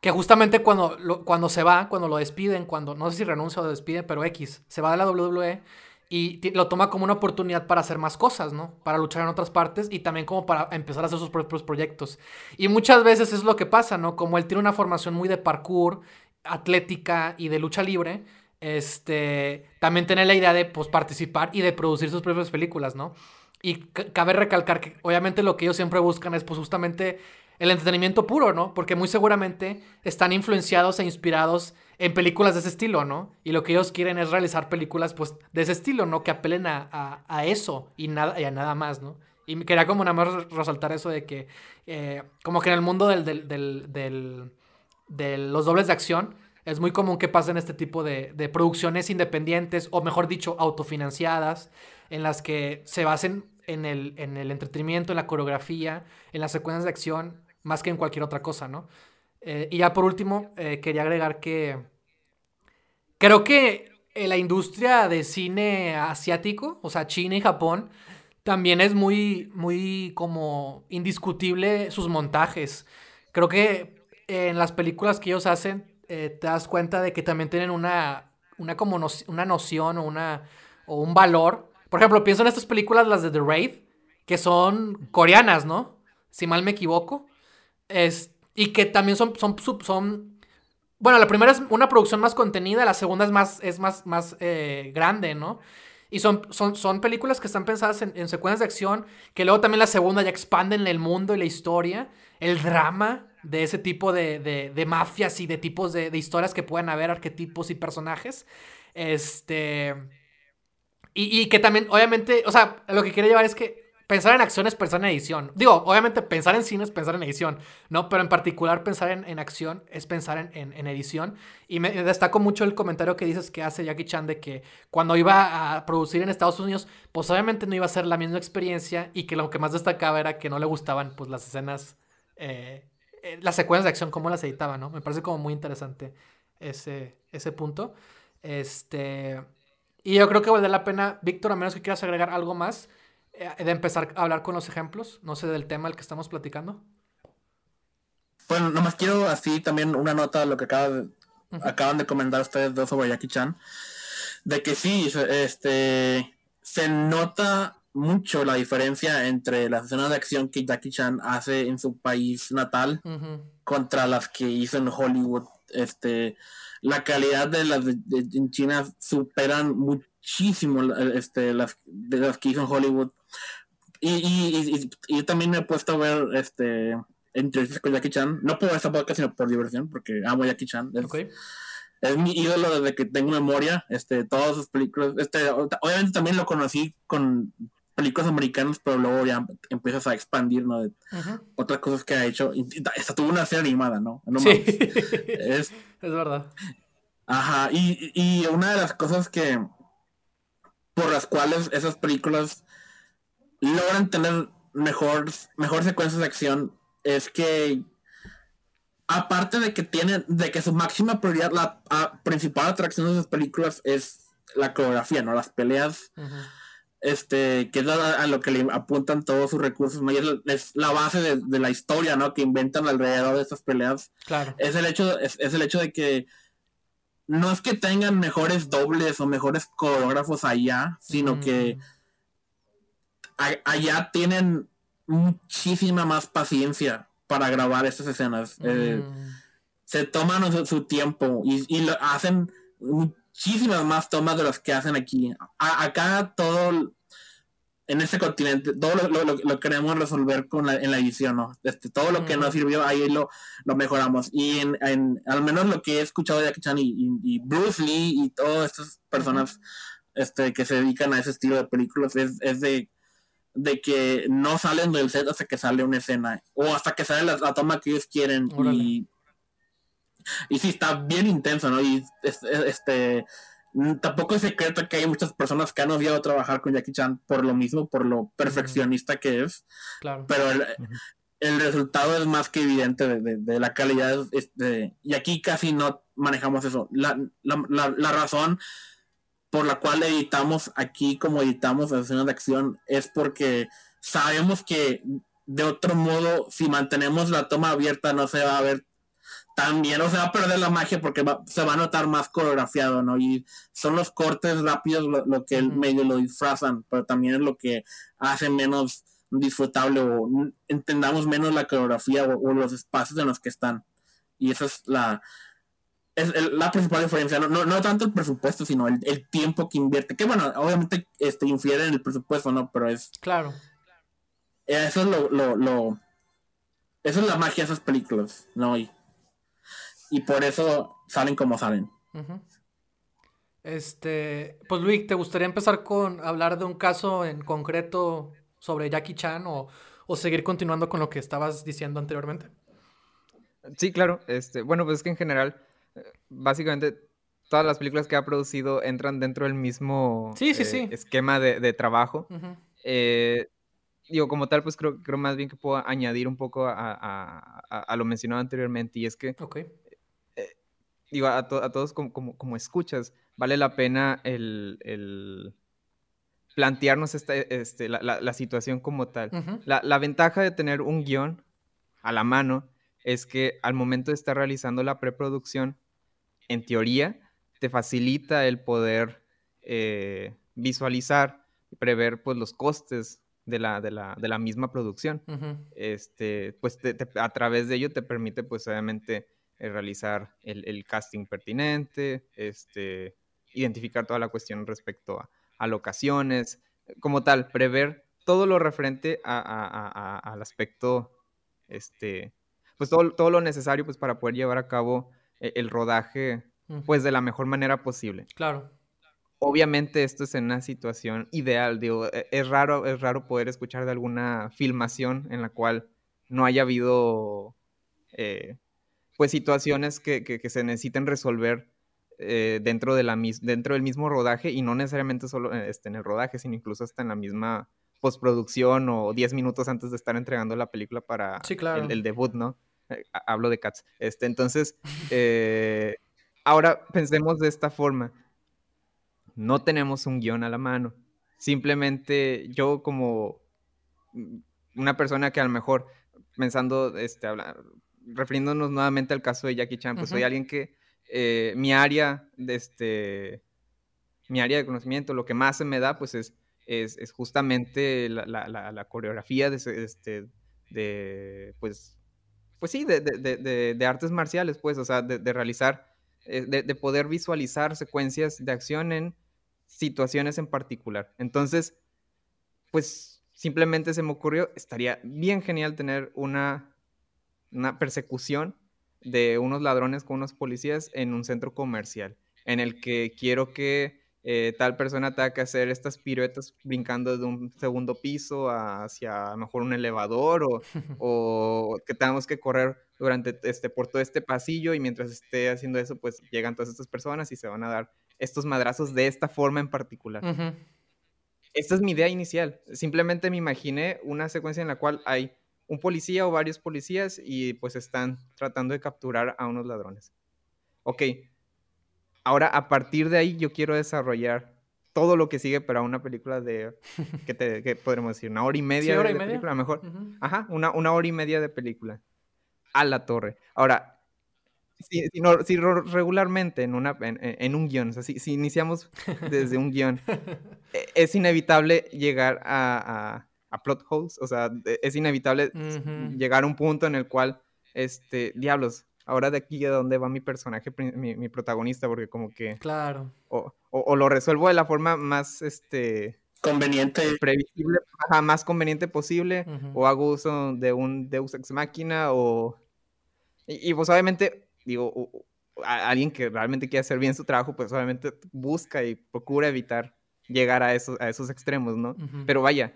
que justamente cuando, cuando se va, cuando lo despiden, cuando, no sé si renuncia o lo despiden, pero X, se va de la WWE y lo toma como una oportunidad para hacer más cosas, ¿no? Para luchar en otras partes y también como para empezar a hacer sus propios proyectos. Y muchas veces es lo que pasa, ¿no? Como él tiene una formación muy de parkour, atlética y de lucha libre, este, también tiene la idea de pues, participar y de producir sus propias películas, ¿no? Y cabe recalcar que obviamente lo que ellos siempre buscan es pues justamente el entretenimiento puro, ¿no? Porque muy seguramente están influenciados e inspirados en películas de ese estilo, ¿no? Y lo que ellos quieren es realizar películas, pues, de ese estilo, ¿no? Que apelen a, eso y, nada, y a nada más, ¿no? Y quería como nada más resaltar eso de que, eh, como que en el mundo del, del, de los dobles de acción, es muy común que pasen este tipo de, de, producciones independientes, o mejor dicho, autofinanciadas, en las que se basen en el, en el entretenimiento, en la coreografía, en las secuencias de acción, más que en cualquier otra cosa, ¿no? Eh, y ya por último, eh, quería agregar que creo que la industria de cine asiático, o sea, China y Japón, también es muy, muy como indiscutible sus montajes. Creo que en las películas que ellos hacen, eh, te das cuenta de que también tienen una, una, como una noción o, una, o un valor. Por ejemplo, pienso en estas películas, las de The Raid, que son coreanas, ¿no? Si mal me equivoco. Es, y que también son, son, son, bueno, la primera es una producción más contenida, la segunda es más, es más, más eh, grande, ¿no? Y son, son, son películas que están pensadas en, secuencias de acción, que luego también la segunda ya expanden el mundo y la historia, el drama de ese tipo de, de, mafias y de tipos de, de, historias que puedan haber, arquetipos y personajes. Este... Y, y que también, obviamente, o sea, lo que quiero llevar es que pensar en acción es pensar en edición. Digo, obviamente pensar en cine es pensar en edición, ¿no? Pero en particular pensar en, acción es pensar en, edición. Y me destaco mucho el comentario que dices que hace Jackie Chan de que cuando iba a producir en Estados Unidos, pues obviamente no iba a ser la misma experiencia y que lo que más destacaba era que no le gustaban pues las escenas, eh, eh, las secuencias de acción, cómo las editaba, ¿no? Me parece como muy interesante ese, ese punto. Este... Y yo creo que vale la pena, Víctor, a menos que quieras agregar algo más, eh, de empezar a hablar con los ejemplos, no sé, del tema al que estamos platicando. Bueno, nomás quiero así también una nota de lo que acaban de comentar ustedes dos sobre Jackie Chan, de que sí, este, se nota mucho la diferencia entre las escenas de acción que Jackie Chan hace en su país natal contra las que hizo en Hollywood. Este, la calidad de las de, en China superan muchísimo este, las de las que hizo en Hollywood. Y, y, también me he puesto a ver este entrevistas con Jackie Chan, no por esta podcast, sino por diversión, porque amo a Jackie Chan. Es, mi ídolo desde que tengo memoria, este, todas sus películas. Este, obviamente también lo conocí con películas americanas, pero luego ya empiezas a expandir, ¿no? Otras cosas que ha hecho. Y, esta tuvo una serie animada, ¿no? sí. [LAUGHS] es, es verdad. Ajá, y, y una de las cosas que por las cuales esas películas logran tener mejor, mejor secuencias de acción es que aparte de que tienen, de que su máxima prioridad, la principal atracción de esas películas es la coreografía, ¿no? Las peleas, este, que es a, lo que le apuntan todos sus recursos, es, la base de, la historia, ¿no? Que inventan alrededor de esas peleas. Claro. Es el hecho, es, el hecho de que no es que tengan mejores dobles o mejores coreógrafos allá, sino que allá tienen muchísima más paciencia para grabar estas escenas. Eh, mm. se toman su, tiempo y, lo hacen muchísimas más tomas de las que hacen aquí. acá todo en este continente, todo lo, queremos resolver con en la edición, ¿no? Este, todo lo que no sirvió, ahí lo, lo mejoramos. Y en, al menos lo que he escuchado de Jackie Chan y, Bruce Lee y todas estas personas este, que se dedican a ese estilo de películas, es, es de, de que no salen del set hasta que sale una escena, o hasta que sale la, toma que ellos quieren, y, y sí, está bien intenso, ¿no? Y este, tampoco es secreto que hay muchas personas que han odiado trabajar con Jackie Chan por lo mismo, por lo perfeccionista que es, claro. pero el, el resultado es más que evidente de, la calidad. Este, y aquí casi no manejamos eso. La, razón por la cual editamos aquí como editamos las escenas de acción es porque sabemos que de otro modo, si mantenemos la toma abierta, no se va a ver tan bien, o se va a perder la magia porque se va a notar más coreografiado, ¿no? Y son los cortes rápidos lo, que el medio lo disfrazan, pero también es lo que hace menos disfrutable o entendamos menos la coreografía o, los espacios en los que están. Y esa es la, es la principal diferencia. No, no, tanto el presupuesto, sino el, tiempo que invierte. Que bueno, obviamente este, infiere en el presupuesto, ¿no? Pero es... Claro. Eso es lo, lo, lo eso es la magia de esas películas, ¿no? Y, y por eso salen como salen. Este, pues Luis, ¿te gustaría empezar con hablar de un caso en concreto sobre Jackie Chan o, seguir continuando con lo que estabas diciendo anteriormente? Sí, claro. Este, bueno, pues es que en general, eh, básicamente todas las películas que ha producido entran dentro del mismo sí, sí, sí. Eh, esquema de, trabajo. Eh, digo, como tal, pues creo, creo más bien que puedo añadir un poco a, lo mencionado anteriormente, y es que, digo, a, todos como, como, escuchas, vale la pena el, plantearnos esta, este, la, situación como tal. la, ventaja de tener un guion a la mano es que al momento de estar realizando la preproducción, en teoría, te facilita el poder eh, visualizar y prever pues, los costes de la, de la, misma producción. este, pues a través de ello te permite, pues obviamente, realizar el, el, casting pertinente, este, identificar toda la cuestión respecto a, a locaciones, como tal, prever todo lo referente al aspecto, este, pues todo, todo, lo necesario pues para poder llevar a cabo eh, el, rodaje pues de la mejor manera posible. Claro. Obviamente esto es en una situación ideal, digo, e, es raro, es raro poder escuchar de alguna filmación en la cual no haya habido eh, pues situaciones que, que, se necesiten resolver eh, dentro, de la dentro del mismo rodaje y no necesariamente solo eh, este, en el rodaje, sino incluso hasta en la misma postproducción o 10 minutos antes de estar entregando la película para el, debut, ¿no? Eh, hablo de Cats. Este, entonces, ahora pensemos de esta forma. No tenemos un guion a la mano. Simplemente yo como una persona que a lo mejor pensando, este, refiriéndonos nuevamente al caso de Jackie Chan, pues soy alguien que eh, mi área de este, mi área de conocimiento, lo que más se me da, pues es, es, justamente la, coreografía de, este, de, pues, pues sí, de, artes marciales, pues, o sea, de, realizar, eh, de, poder visualizar secuencias de acción en situaciones en particular. Entonces, pues, simplemente se me ocurrió, estaría bien genial tener una, una persecución de unos ladrones con unos policías en un centro comercial, en el que quiero que eh, tal persona tenga que hacer estas piruetas brincando de un segundo piso hacia mejor un elevador o, [LAUGHS] o, que tengamos que correr durante este por todo este pasillo y mientras esté haciendo eso pues llegan todas estas personas y se van a dar estos madrazos de esta forma en particular. Esta es mi idea inicial. Simplemente me imaginé una secuencia en la cual hay un policía o varios policías y pues están tratando de capturar a unos ladrones. Ok, ahora a partir de ahí yo quiero desarrollar todo lo que sigue para una película de, [LAUGHS] ¿qué, te, podremos decir? ¿Una hora y media hora de y media? película? Mejor. Ajá, una, una hora y media de película. A la torre. Ahora, si, si, regularmente en, una, en, un guion, o sea, si, si, iniciamos desde un guion, [LAUGHS] e, es inevitable llegar a, a plot holes, o sea, es inevitable llegar a un punto en el cual, este, diablos, ahora de aquí a dónde va mi personaje, mi, protagonista, porque como que... Claro. O, lo resuelvo de la forma más, este... Conveniente. Previsible, más conveniente posible, o hago uso de un Deus Ex Máquina, o... Y, pues obviamente, digo, alguien que realmente quiere hacer bien su trabajo, pues obviamente busca y procura evitar llegar a esos, a esos extremos, ¿no? Ujú. Pero vaya,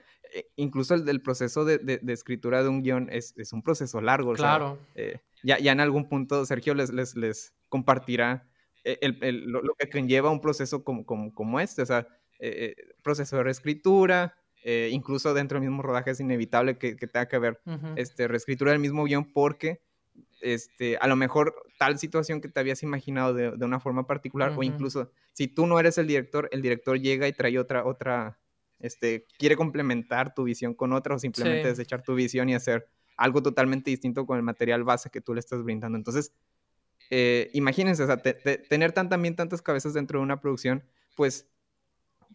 incluso el, proceso de, de- de escritura de un guion es, es un proceso largo. o sea, Claro. eh, ya, ya en algún punto Sergio les, les, les compartirá eh, el- el- lo, lo que conlleva un proceso como, como, como este, o sea, eh, eh, proceso de reescritura, eh, incluso dentro del mismo rodaje es inevitable que, que tenga que haber Ujú. este, reescritura del mismo guion porque este, a lo mejor tal situación que te habías imaginado de, de una forma particular o incluso si tú no eres el director, el director llega y trae otra, otra, este, quiere complementar tu visión con otra o simplemente Sí. desechar tu visión y hacer algo totalmente distinto con el material base que tú le estás brindando. Entonces, eh, imagínense, o sea, te- te- tener tan, también tantas cabezas dentro de una producción, pues,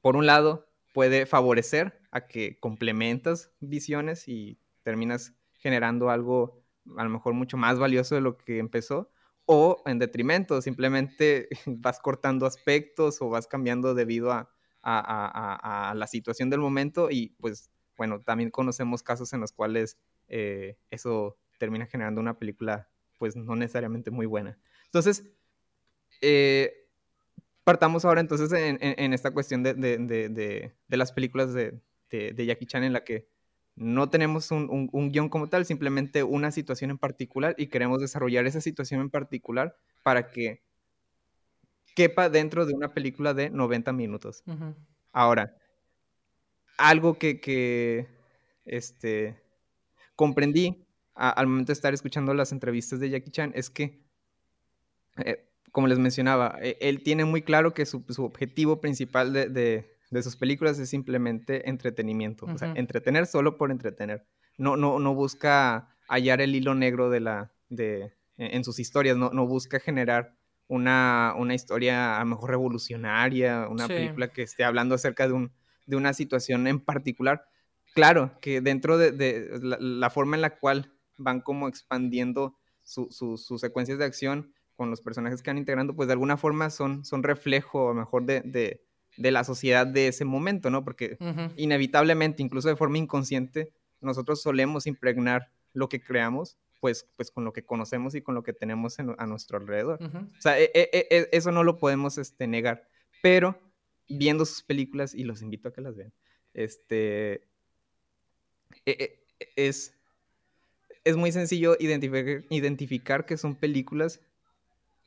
por un lado, puede favorecer a que complementas visiones y terminas generando algo a lo mejor mucho más valioso de lo que empezó, o en detrimento, simplemente [LAUGHS] vas cortando aspectos o vas cambiando debido a, a- la situación del momento y pues bueno, también conocemos casos en los cuales eh, eso termina generando una película pues no necesariamente muy buena. Entonces, eh, partamos ahora entonces en, esta cuestión de, de- de- las películas de Jackie Chan en la que no tenemos un, un- un guion como tal, simplemente una situación en particular y queremos desarrollar esa situación en particular para que quepa dentro de una película de 90 minutos. Ahora, algo que, que, este, comprendí a- al momento de estar escuchando las entrevistas de Jackie Chan es que, eh, como les mencionaba, eh, él tiene muy claro que su, su objetivo principal de, de- de sus películas es simplemente entretenimiento, o sea, entretener solo por entretener. No, no, no busca hallar el hilo negro de la, de, en en sus historias, no, no busca generar una, una historia a lo mejor revolucionaria, una Sí. película que esté hablando acerca de, un, de una situación en particular. Claro, que dentro de, de la, la forma en la cual van como expandiendo su- su- sus secuencias de acción con los personajes que van integrando, pues de alguna forma son, son reflejo a lo mejor de, de, de la sociedad de ese momento, ¿no? Porque inevitablemente, incluso de forma inconsciente, nosotros solemos impregnar lo que creamos, pues, pues con lo que conocemos y con lo que tenemos en- a nuestro alrededor. O sea, e- e- e- eso no lo podemos este, negar. Pero viendo sus películas, y los invito a que las vean, este, es, es muy sencillo identificar, identificar que son películas,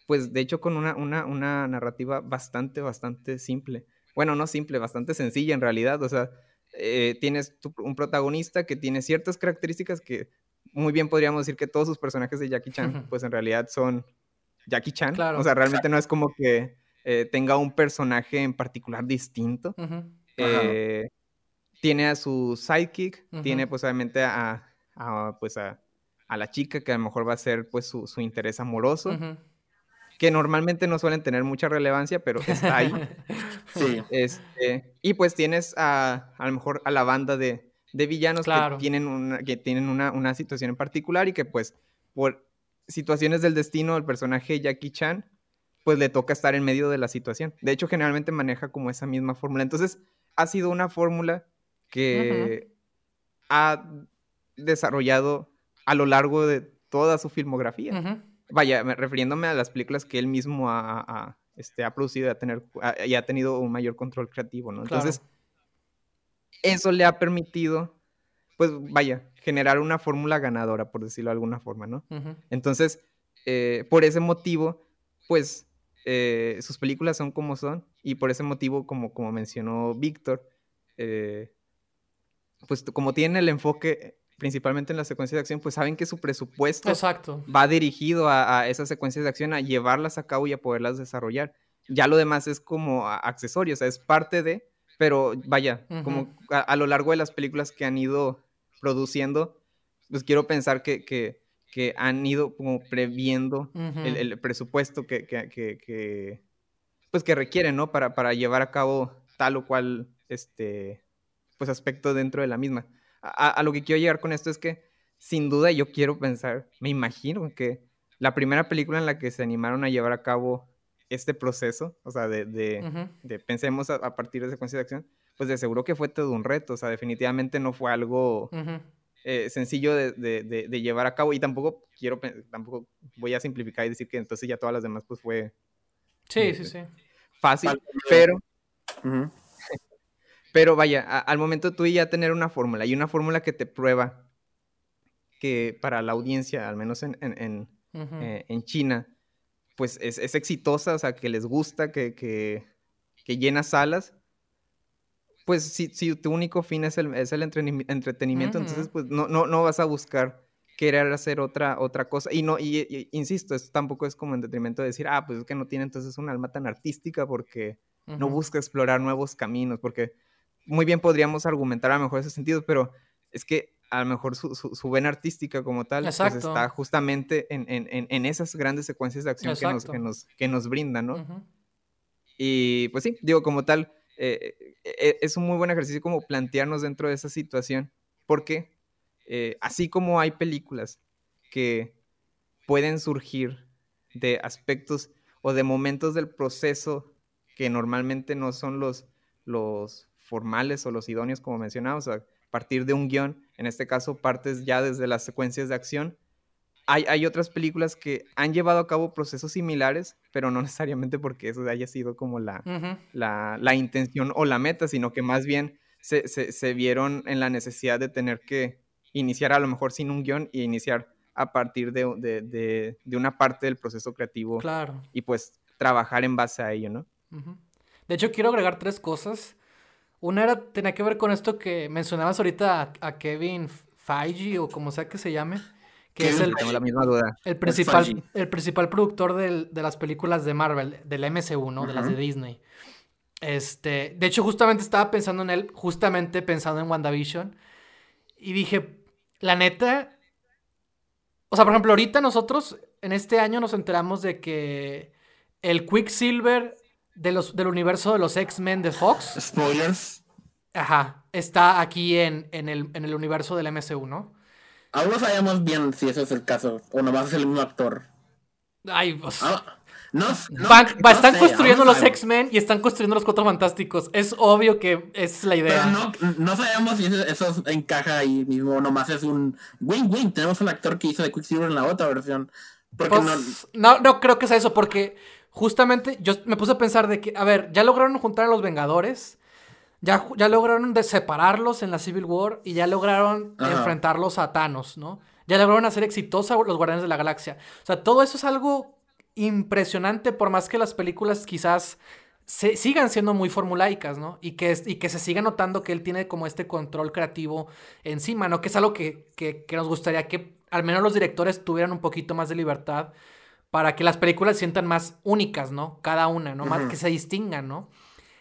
pues de hecho con una, una, una narrativa bastante, bastante simple. Bueno, no simple, bastante sencilla en realidad. O sea, eh, tienes tu- un protagonista que tiene ciertas características que muy bien podríamos decir que todos sus personajes de Jackie Chan, pues en realidad son Jackie Chan. Claro. O sea, realmente no es como que eh, tenga un personaje en particular distinto. Eh, tiene a su sidekick, tiene pues obviamente a, a, pues a, a la chica que a lo mejor va a ser pues su, su interés amoroso, que normalmente no suelen tener mucha relevancia, pero está ahí. [LAUGHS] Sí. Este, y pues tienes a, a lo mejor a la banda de, de villanos Claro. que tienen, una, que tienen una, una situación en particular y que pues por situaciones del destino el personaje Jackie Chan pues le toca estar en medio de la situación. De hecho, generalmente maneja como esa misma fórmula. Entonces, ha sido una fórmula que ha desarrollado a lo largo de toda su filmografía Ujú. vaya, me- refiriéndome a las películas que él mismo ha, este, ha producido y ha, tener, ha- y ha tenido un mayor control creativo, ¿no? Claro. Entonces, eso le ha permitido, pues vaya, generar una fórmula ganadora, por decirlo de alguna forma, ¿no? Entonces, eh, por ese motivo, pues eh, sus películas son como son y por ese motivo, como, como mencionó Víctor, eh, pues como tienen el enfoque principalmente en la secuencia de acción, pues saben que su presupuesto Exacto. va dirigido a, a esas secuencias de acción, a llevarlas a cabo y a poderlas desarrollar. Ya lo demás es como a- accesorio, o sea, es parte de, pero vaya, como a, a lo largo de las películas que han ido produciendo, pues quiero pensar que, que, que han ido como previendo el, el presupuesto que, que, pues que requieren, ¿no? Para, para llevar a cabo tal o cual, este, pues aspecto dentro de la misma. A lo que quiero llegar con esto es que, sin duda, yo quiero pensar, me imagino que la primera película en la que se animaron a llevar a cabo este proceso, o sea, de, de, Ujú. de pensemos a, a partir de secuencia de acción, pues de seguro que fue todo un reto, o sea, definitivamente no fue algo Ujú. eh, sencillo de, de- de- de llevar a cabo y tampoco quiero, tampoco voy a simplificar y decir que entonces ya todas las demás pues fue Sí, sí, sí. fácil, Vale. pero, Ujú. Pero vaya, al momento tú ya tener una fórmula y una fórmula que te prueba que para la audiencia, al menos en, en, eh, China, pues es, exitosa, o sea, que les gusta, que, que, que llena salas, pues si, si, tu único fin es el, es el entretenimiento, entonces pues no, no, no vas a buscar querer hacer otra, otra cosa. Y no, y, insisto, esto tampoco es como entretenimiento de decir, ah, pues es que no tiene entonces un alma tan artística porque no busca explorar nuevos caminos, porque muy bien podríamos argumentar a lo mejor ese sentido, pero es que a lo mejor su, su, vena artística como tal pues está justamente en, en, en, esas grandes secuencias de acción que nos, que nos, que, nos, brindan, ¿no? Y pues sí, digo, como tal, eh, eh, es un muy buen ejercicio como plantearnos dentro de esa situación, porque eh, así como hay películas que pueden surgir de aspectos o de momentos del proceso que normalmente no son los, los formales o los idóneos, como mencionamos, a partir de un guion, en este caso partes ya desde las secuencias de acción. Hay, hay, otras películas que han llevado a cabo procesos similares, pero no [LAUGHS] necesariamente porque eso haya sido como la, la, la, intención o la meta, sino que más bien se, se, se, vieron en la necesidad de tener que iniciar a lo mejor sin un guion y iniciar a partir de, de, de, una parte del proceso creativo. Claro. Y pues trabajar en base a ello, ¿no? De hecho, quiero agregar tres cosas. Una era, tenía que ver con esto que mencionabas ahorita a, Kevin Feige o como sea que se llame. Que es el, la misma duda. el principal, el principal productor de las películas de Marvel, del MCU, ¿no? De las de Disney. Este, de hecho, justamente estaba pensando en él, justamente pensando en WandaVision. Y dije, la neta, o sea, por ejemplo, ahorita nosotros en este año nos enteramos de que el Quicksilver de los, del universo de los X-Men de Fox. Spoilers. Ajá, está aquí en, en, el, en el universo del MCU, ¿no? Aún no sabemos bien si ese es el caso, o no va a ser el mismo actor. Ay, pues. Ah, no, están construyendo los X-Men y están construyendo los Cuatro Fantásticos. Es obvio que es la idea. Pero no, sabemos si eso, encaja ahí mismo. Nomás es un win-win. Tenemos al actor que hizo de Quicksilver en la otra versión. Pues, no... no... creo que sea eso, porque justamente yo me puse a pensar de que, a ver, ya lograron juntar a los Vengadores. Ya, ya lograron de separarlos en la Civil War y ya lograron enfrentarlos a Thanos, ¿no? Ya lograron hacer exitosa los Guardianes de la Galaxia. O sea, todo eso es algo impresionante, por más que las películas quizás se, sigan siendo muy formulaicas, ¿no? Y que, y que se siga notando que él tiene como este control creativo encima, ¿no? Que es algo que, que, nos gustaría que al menos los directores tuvieran un poquito más de libertad para que las películas se sientan más únicas, ¿no? Cada una, ¿no? Más que se distingan, ¿no?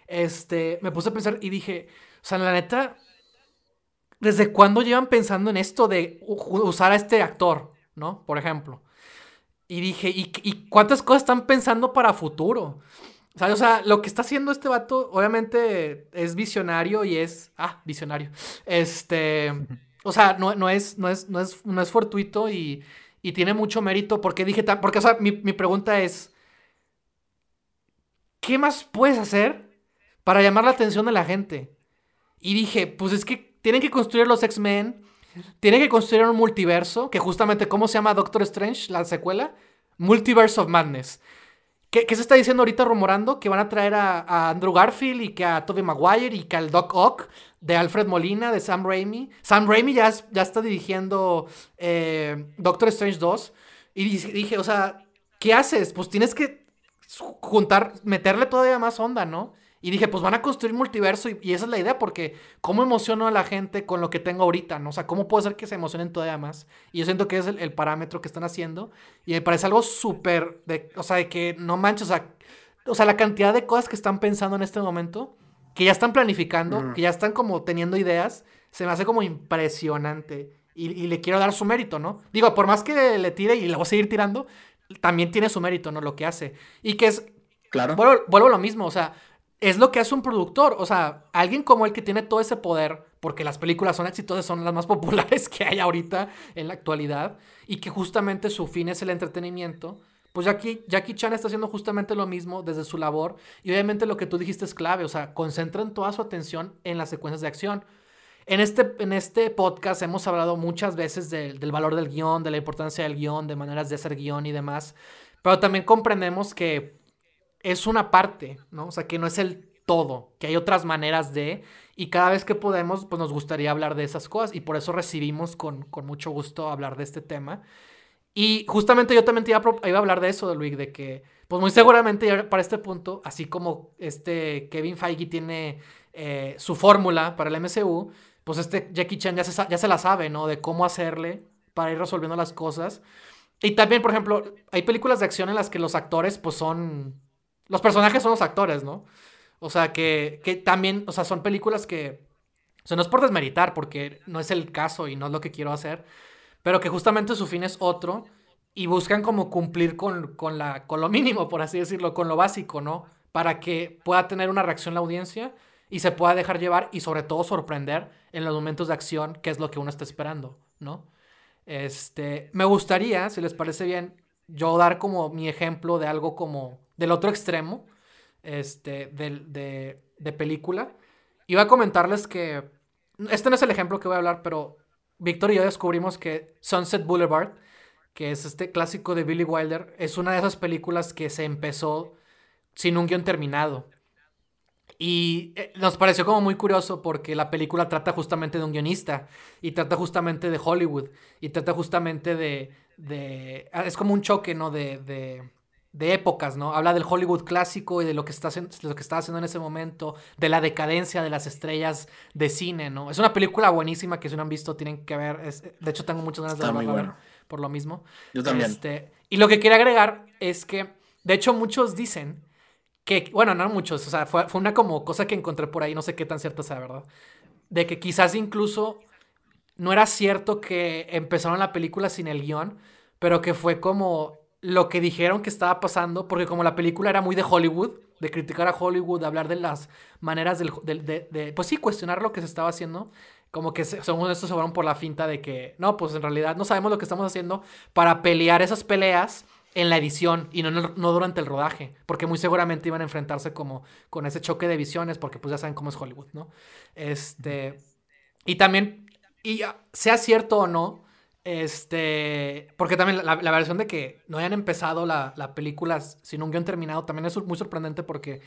Este, me puse a pensar y dije, o sea, la neta, ¿desde cuándo llevan pensando en esto de usar a este actor, ¿no? Por ejemplo. Y dije, ¿y, cuántas cosas están pensando para futuro? O sea, lo que está haciendo este vato, obviamente, es visionario y es. Ah, visionario. Este. O sea, no, no, es, no, es, no, es, no es fortuito y, y tiene mucho mérito. Porque dije. Porque, o sea, mi, mi pregunta es. ¿Qué más puedes hacer para llamar la atención de la gente? Y dije, pues es que tienen que construir los X-Men tiene que construir un multiverso, que justamente, ¿cómo se llama Doctor Strange, la secuela? Multiverse of Madness. ¿Qué, se está diciendo ahorita rumorando? Que van a traer a, Andrew Garfield y que a Tobey Maguire y que al Doc Ock de Alfred Molina, de Sam Raimi. Sam Raimi ya, ya está dirigiendo eh, Doctor Strange 2. Y dije, o sea, ¿qué haces? Pues tienes que juntar, meterle todavía más onda, ¿no? Y dije, pues van a construir multiverso y, esa es la idea, porque ¿cómo emociono a la gente con lo que tengo ahorita? ¿no? O sea, ¿cómo puedo hacer que se emocionen todavía más? Y yo siento que es el, parámetro que están haciendo. Y me parece algo súper, o sea, de que no manches, o sea, o sea, la cantidad de cosas que están pensando en este momento, que ya están planificando, que ya están como teniendo ideas, se me hace como impresionante. Y, y, le quiero dar su mérito, ¿no? Digo, por más que le tire y le voy a seguir tirando, también tiene su mérito, ¿no? Lo que hace. Y que es... Claro. Vuelvo, vuelvo a lo mismo, o sea, es lo que hace un productor. O sea, alguien como él que tiene todo ese poder, porque las películas son exitosas, son las más [LAUGHS] populares que hay ahorita en la actualidad, y que justamente su fin es el entretenimiento. Pues Jackie, Jackie Chan está haciendo justamente lo mismo desde su labor. Y obviamente lo que tú dijiste es clave. O sea, concentran toda su atención en las secuencias de acción. En este, en este podcast hemos hablado muchas veces del valor del guion, de la importancia del guion, de maneras de hacer guion y demás. Pero también comprendemos que es una parte, ¿no? O sea, que no es el todo, que hay otras maneras de... Y cada vez que podemos, pues nos gustaría hablar de esas cosas. Y por eso recibimos con, con mucho gusto hablar de este tema. Y justamente yo también iba a, iba a hablar de eso, de Luis, de que, pues muy seguramente para este punto, así como este Kevin Feige tiene eh, su fórmula para el MCU, pues este Jackie Chan ya se, ya se la sabe, ¿no? De cómo hacerle para ir resolviendo las cosas. Y también, por ejemplo, hay películas de acción en las que los actores, pues son... Los personajes son los actores, ¿no? O sea, que, que también, o sea, son películas que... O sea, no es por desmeritar, porque no es el caso y no es lo que quiero hacer, pero que justamente su fin es otro y buscan como cumplir con, con, la, con lo mínimo, por así decirlo, con lo básico, ¿no? Para que pueda tener una reacción la audiencia y se pueda dejar llevar y sobre todo sorprender en los momentos de acción, que es lo que uno está esperando, ¿no? Este, me gustaría, si les parece bien, yo dar como mi ejemplo de algo como del otro extremo, este, de, de, de película. Iba a comentarles que, este no es el ejemplo que voy a hablar, pero Víctor y yo descubrimos que Sunset Boulevard, que es este clásico de Billy Wilder, es una de esas películas que se empezó sin un guion terminado. Y eh, nos pareció como muy curioso porque la película trata justamente de un guionista y trata justamente de Hollywood y trata justamente de... de ah, es como un choque, ¿no? De, de, de, épocas, ¿no? Habla del Hollywood clásico y de lo que, está, lo que estaba haciendo en ese momento, de la decadencia de las estrellas de cine, ¿no? Es una película buenísima que si no han visto tienen que ver. Es, de hecho, tengo muchas ganas de verla bueno. por lo mismo. Yo también. Este, y lo que quería agregar es que, de hecho, muchos dicen que, bueno, no muchos, o sea, fue, fue una como cosa que encontré por ahí, no sé qué tan cierta sea, ¿verdad? De que quizás incluso no era cierto que empezaron la película sin el guion, pero que fue como lo que dijeron que estaba pasando, porque como la película era muy de Hollywood, de criticar a Hollywood, de hablar de las maneras del, de, pues sí, cuestionar lo que se estaba haciendo, como que según esto se fueron por la finta de que, no, pues en realidad no sabemos lo que estamos haciendo para pelear esas peleas en la edición y no, no, durante el rodaje, porque muy seguramente iban a enfrentarse como con ese choque de visiones, porque pues ya saben cómo es Hollywood, ¿no? Este, y también, y sea cierto o no, este, porque también la, versión de que no hayan empezado la, la, película sin un guion terminado también es muy sorprendente porque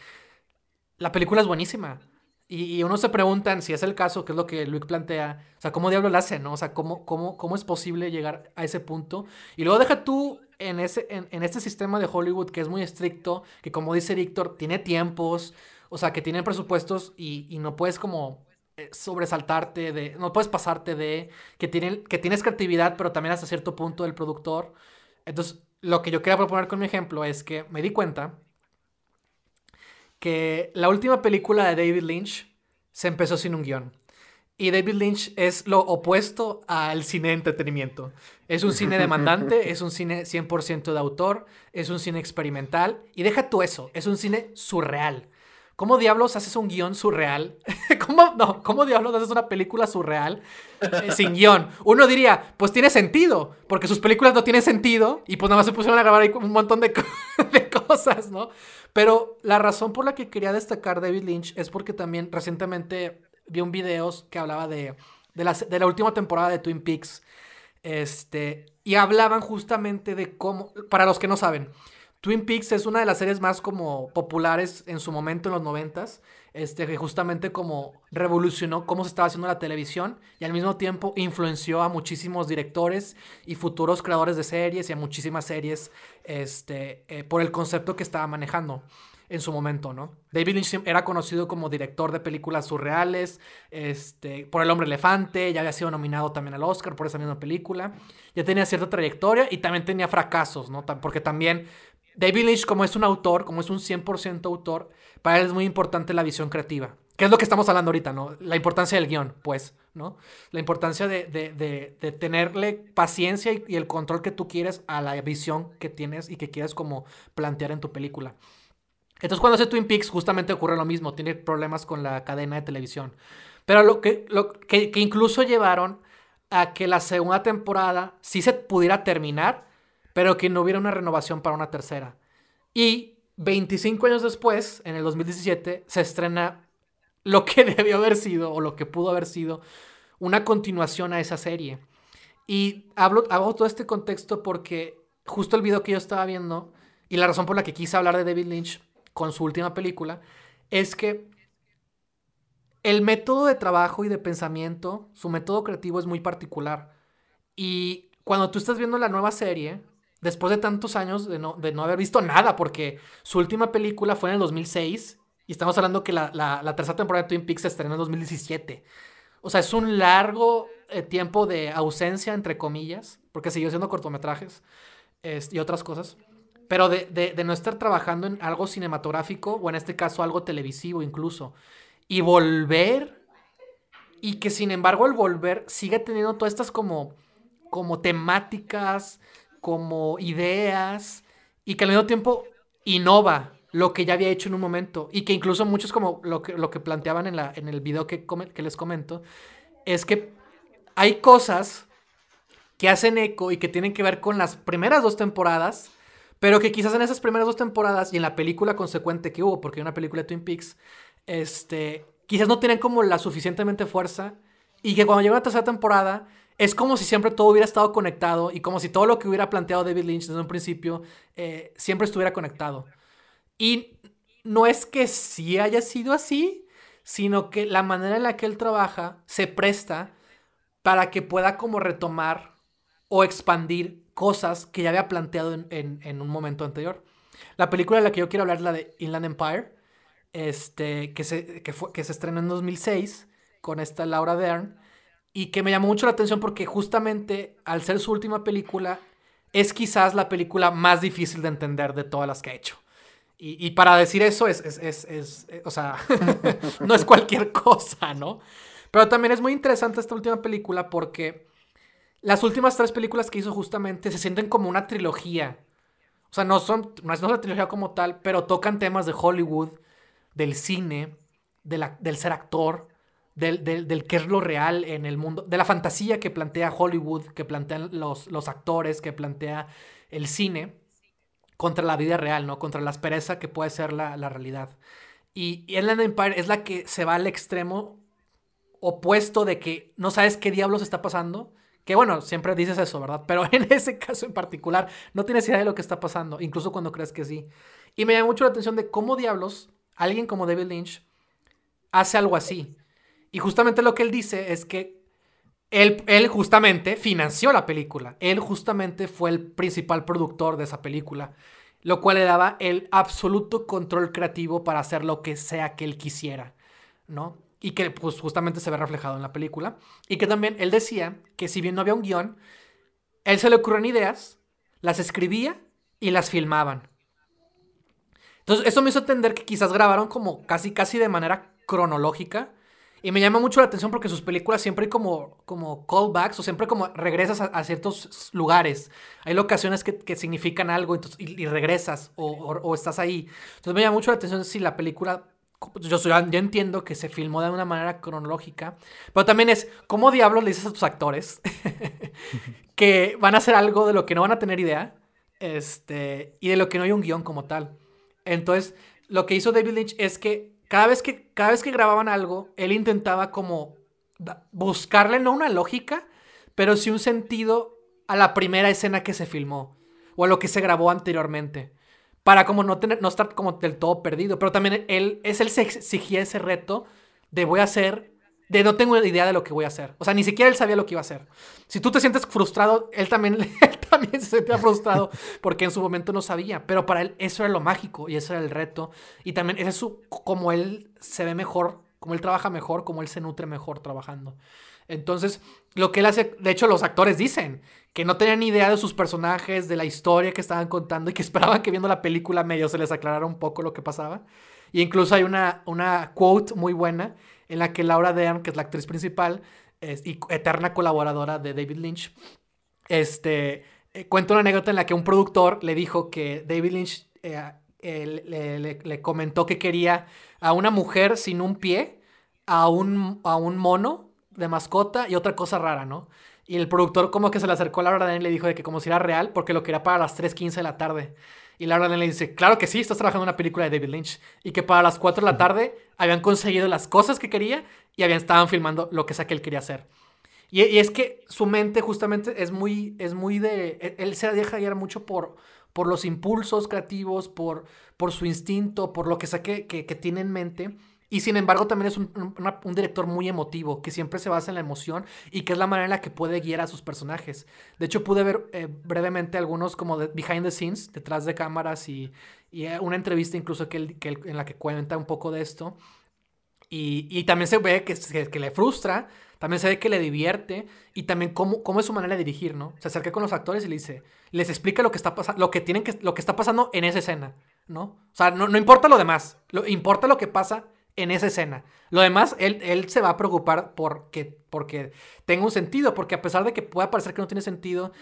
la película es buenísima. Y, uno se preguntan si es el caso, que es lo que Luke plantea, o sea, ¿cómo diablo lo hace? O sea, ¿cómo, cómo, cómo es posible llegar a ese punto? Y luego deja tú en, ese, en, este sistema de Hollywood que es muy estricto, que como dice Víctor, tiene tiempos, o sea, que tiene presupuestos y, y no puedes como sobresaltarte de, no puedes pasarte de, que, tiene, que tienes creatividad, pero también hasta cierto punto del productor. Entonces, lo que yo quería proponer con mi ejemplo es que me di cuenta que la última película de David Lynch se empezó sin un guion. Y David Lynch es lo opuesto al cine de entretenimiento. Es un cine demandante, es un cine 100% de autor, es un cine experimental. Y deja tú eso, es un cine surreal. ¿Cómo diablos haces un guion surreal? [LAUGHS] ¿Cómo, no, ¿Cómo diablos haces una película surreal eh, sin [LAUGHS] guion? Uno diría, pues tiene sentido, porque sus películas no tienen sentido y pues nada más se pusieron a grabar ahí un montón de, [LAUGHS] de cosas, ¿no? Pero la razón por la que quería destacar David Lynch es porque también recientemente vi un video que hablaba de, de, la, de la última temporada de Twin Peaks. Este, y hablaban justamente de cómo, para los que no saben, Twin Peaks es una de las series más como populares en su momento en los noventas, este, que justamente como revolucionó cómo se estaba haciendo la televisión y al mismo tiempo influenció a muchísimos directores y futuros creadores de series y a muchísimas series este, eh, por el concepto que estaba manejando en su momento, ¿no? David Lynch era conocido como director de películas surreales, este, por El Hombre Elefante, ya había sido nominado también al Oscar por esa misma película, ya tenía cierta trayectoria y también tenía fracasos, ¿no? Porque también David Lynch, como es un autor, como es un 100% autor, para él es muy importante la visión creativa. Que es lo que estamos hablando ahorita, ¿no? La importancia del guion, pues, ¿no? La importancia de, de, de, tenerle paciencia y, el control que tú quieres a la visión que tienes y que quieres como plantear en tu película. Entonces cuando hace Twin Peaks justamente ocurre lo mismo, tiene problemas con la cadena de televisión. Pero lo que, lo que incluso llevaron a que la segunda temporada sí se pudiera terminar, pero que no hubiera una renovación para una tercera. Y 25 años después, en el 2017, se estrena lo que [LAUGHS] debió haber sido o lo que pudo haber sido una continuación a esa serie. Y hablo, hago todo este contexto porque justo el video que yo estaba viendo y la razón por la que quise hablar de David Lynch con su última película, es que el método de trabajo y de pensamiento, su método creativo es muy particular. Y cuando tú estás viendo la nueva serie, después de tantos años de no, de no haber visto nada, porque su última película fue en el 2006 y estamos hablando que la, la, tercera temporada de Twin Peaks se estrenó en 2017. O sea, es un largo eh, tiempo de ausencia, entre comillas, porque siguió siendo cortometrajes y otras cosas. Pero de, de, no estar trabajando en algo cinematográfico, o en este caso algo televisivo incluso, y volver, y que sin embargo el volver sigue teniendo todas estas como, como temáticas, como ideas, y que al mismo tiempo innova lo que ya había hecho en un momento y que incluso muchos como lo que, lo que planteaban en, la, en el video que, que les comento, es que hay cosas que hacen eco y que tienen que ver con las primeras dos temporadas, pero que quizás en esas primeras dos temporadas y en la película consecuente que hubo, porque hay una película de Twin Peaks, este, quizás no tienen como la suficientemente fuerza y que cuando llega la tercera temporada es como si siempre todo hubiera estado conectado y como si todo lo que hubiera planteado David Lynch desde un principio eh, siempre estuviera conectado. Y no es que sí haya sido así, sino que la manera en la que él trabaja se presta para que pueda como retomar o expandir cosas que ya había planteado en, un momento anterior. La película de la que yo quiero hablar es la de Inland Empire, este, que, se, que, fue, que se estrenó en 2006 con esta Laura Dern y que me llamó mucho la atención porque justamente al ser su última película es quizás la película más difícil de entender de todas las que ha hecho. Y, para decir eso es, es, es, o sea, [LAUGHS] no es cualquier cosa, ¿no? Pero también es muy interesante esta última película porque las últimas tres películas que hizo justamente se sienten como una trilogía. O sea, no son, no es una trilogía como tal, pero tocan temas de Hollywood, del cine, de la, del ser actor, del, del, es lo real en el mundo, de la fantasía que plantea Hollywood, que plantean los, los actores, que plantea el cine contra la vida real, ¿no? Contra la aspereza que puede ser la, realidad. Y, y Inland Empire es la que se va al extremo opuesto de que no sabes qué diablos está pasando. Que bueno, siempre dices eso, ¿verdad? Pero [LAUGHS] en ese caso en particular no tienes idea de lo que está pasando, incluso cuando crees que sí. Y me llama mucho la atención de cómo diablos alguien como David Lynch hace algo así. Y justamente lo que él dice es que él, él, justamente financió la película. Él justamente fue el principal productor de esa película. Lo cual le daba el absoluto control creativo para hacer lo que sea que él quisiera. ¿No? Y que pues justamente se ve reflejado en la película. Y que también él decía que si bien no había un guion, él se le ocurren ideas, las escribía y las filmaban. Entonces eso me hizo entender que quizás grabaron como casi casi de manera cronológica y me llama mucho la atención porque sus películas siempre hay como, como callbacks o siempre como regresas a, ciertos lugares. Hay locaciones que, que significan algo y, regresas o, estás ahí. Entonces me llama mucho la atención si la película... Yo, yo entiendo que se filmó de una manera cronológica, pero también es, ¿cómo diablos le dices a tus actores [LAUGHS] que van a hacer algo de lo que no van a tener idea este, y de lo que no hay un guion como tal? Entonces, lo que hizo David Lynch es que cada vez que, cada vez que grababan algo, él intentaba como buscarle no una lógica, pero sí un sentido a la primera escena que se filmó o a lo que se grabó anteriormente. Para como no, tener, no estar como del todo perdido. Pero también él, es él se exigía ese reto de voy a hacer de no tengo idea de lo que voy a hacer. O sea, ni siquiera él sabía lo que iba a hacer. Si tú te sientes frustrado, él también, [LAUGHS] también se sentía frustrado porque en su momento no sabía. Pero para él eso era lo mágico y eso era el reto. Y también es su, como él se ve mejor, como él trabaja mejor, como él se nutre mejor trabajando. Entonces, lo que él hace, de hecho los actores dicen que no tenían idea de sus personajes, de la historia que estaban contando y que [LAUGHS] esperaban que viendo la película medio se les aclarara un poco lo que pasaba. Y incluso hay una, una quote muy buena en la que Laura Dern, que es la actriz principal es, y eterna colaboradora de David Lynch, este, eh, cuenta una anécdota en la que un productor le dijo que David Lynch eh, eh, le, comentó que quería a una mujer sin un pie, a un, a un mono de mascota y otra cosa rara, ¿no? Y el productor como que se le acercó a Laura Dern y le dijo de que como si era real porque lo quería para las 3.15 de la tarde. Y Laura Dern le dice, claro que sí, estás trabajando en una película de David Lynch. Y que para las 4 de la tarde habían conseguido las cosas que quería y habían estaban filmando lo que sea que él quería hacer. Y, es que su mente justamente es muy, es muy de... E, él se deja guiar mucho por, por los impulsos creativos, por, por su instinto, por lo que sea que, tiene en mente. Y sin embargo también es un, director muy emotivo, que siempre se basa en la emoción y que es la manera en la que puede guiar a sus personajes. De hecho pude ver eh, brevemente algunos como behind the scenes, detrás de cámaras y, eh, una entrevista incluso que, en la que cuenta un poco de esto. Y, también se ve que, que, le frustra, también se ve que le divierte y también cómo, cómo es su manera de dirigir, ¿no? Se acerca con los actores y le dice, les explica lo que está pasando, lo que tienen que, lo que está pasando en esa escena, ¿no? O sea, no, no importa lo demás, lo, importa lo que pasa en esa escena. Lo demás, él, él se va a preocupar porque, porque tenga un sentido, porque a pesar de que pueda parecer que no tiene sentido,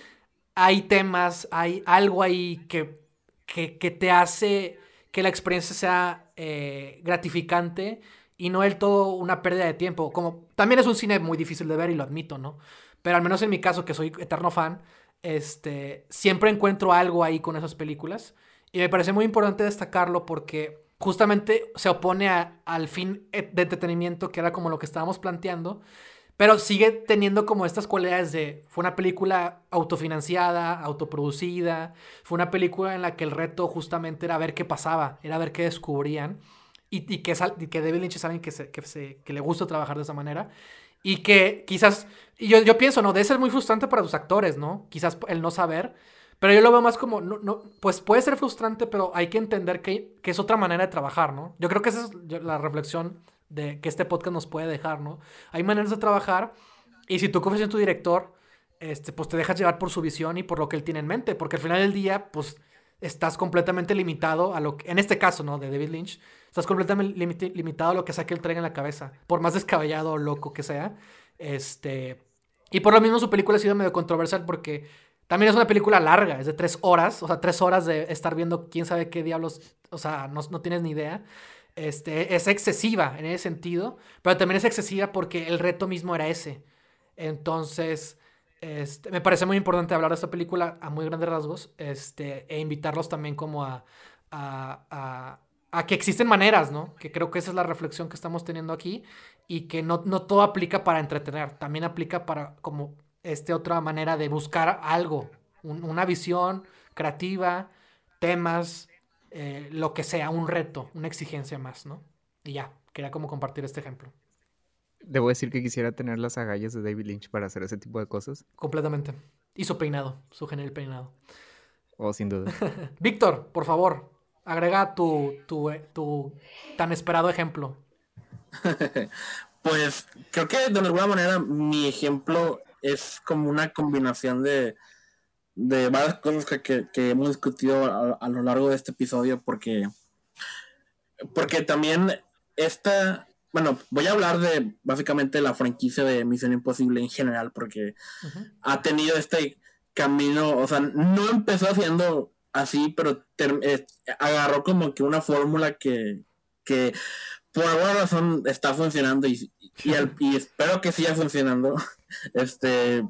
hay temas, hay algo ahí que, que, que te hace que la experiencia sea eh, gratificante y no del todo una pérdida de tiempo. Como también es un cine muy difícil de ver y lo admito, ¿no? Pero al menos en mi caso, que soy eterno fan, este, siempre encuentro algo ahí con esas películas. Y me parece muy importante destacarlo porque justamente se opone al fin de entretenimiento que era como lo que estábamos planteando, pero sigue teniendo como estas cualidades de, fue una película autofinanciada, autoproducida, fue una película en la que el reto justamente era ver qué pasaba, era ver qué descubrían, y, y que, que David Lynch es alguien que, se, que, se, que le gusta trabajar de esa manera, y que quizás, y yo, yo pienso, ¿no? De ser muy frustrante para los actores, ¿no? Quizás el no saber, pero yo lo veo más como, no, no, pues puede ser frustrante, pero hay que entender que, que, es otra manera de trabajar, ¿no? Yo creo que esa es la reflexión de que este podcast nos puede dejar, ¿no? Hay maneras de trabajar y si tú confías en tu director, este, pues te dejas llevar por su visión y por lo que él tiene en mente, porque al final del día, pues estás completamente limitado a lo que, en este caso, ¿no? De David Lynch, estás completamente limitado a lo que saque él traiga en la cabeza, por más descabellado o loco que sea. Este, y por lo mismo su película ha sido medio controversial porque también es una película larga, es de tres horas, o sea, tres horas de estar viendo quién sabe qué diablos, o sea, no, no tienes ni idea. Este, es excesiva en ese sentido, pero también es excesiva porque el reto mismo era ese. Entonces, este, me parece muy importante hablar de esta película a muy grandes rasgos este, e invitarlos también como a, a, a, que existen maneras, ¿no? Que creo que esa es la reflexión que estamos teniendo aquí y que no, no todo aplica para entretener, también aplica para como este, otra manera de buscar algo, una visión creativa, temas, eh, lo que sea, un reto, una exigencia más, ¿no? Y ya, quería como compartir este ejemplo. Debo decir que quisiera tener las agallas de David Lynch para hacer ese tipo de cosas. Completamente. Y su peinado, su genial peinado. Oh, sin duda. [LAUGHS] Víctor, por favor, agrega tu, tu, tu tan esperado ejemplo. [LAUGHS] pues creo que de alguna manera mi ejemplo es como una combinación de, de varias cosas que, hemos discutido a, lo largo de este episodio porque, porque también esta, bueno, voy a hablar de básicamente la franquicia de Misión Imposible en general porque ha tenido este camino, o sea, no empezó haciendo así, pero eh, agarró como que una fórmula que, por alguna razón está funcionando y, y espero que siga funcionando. [LAUGHS] Este,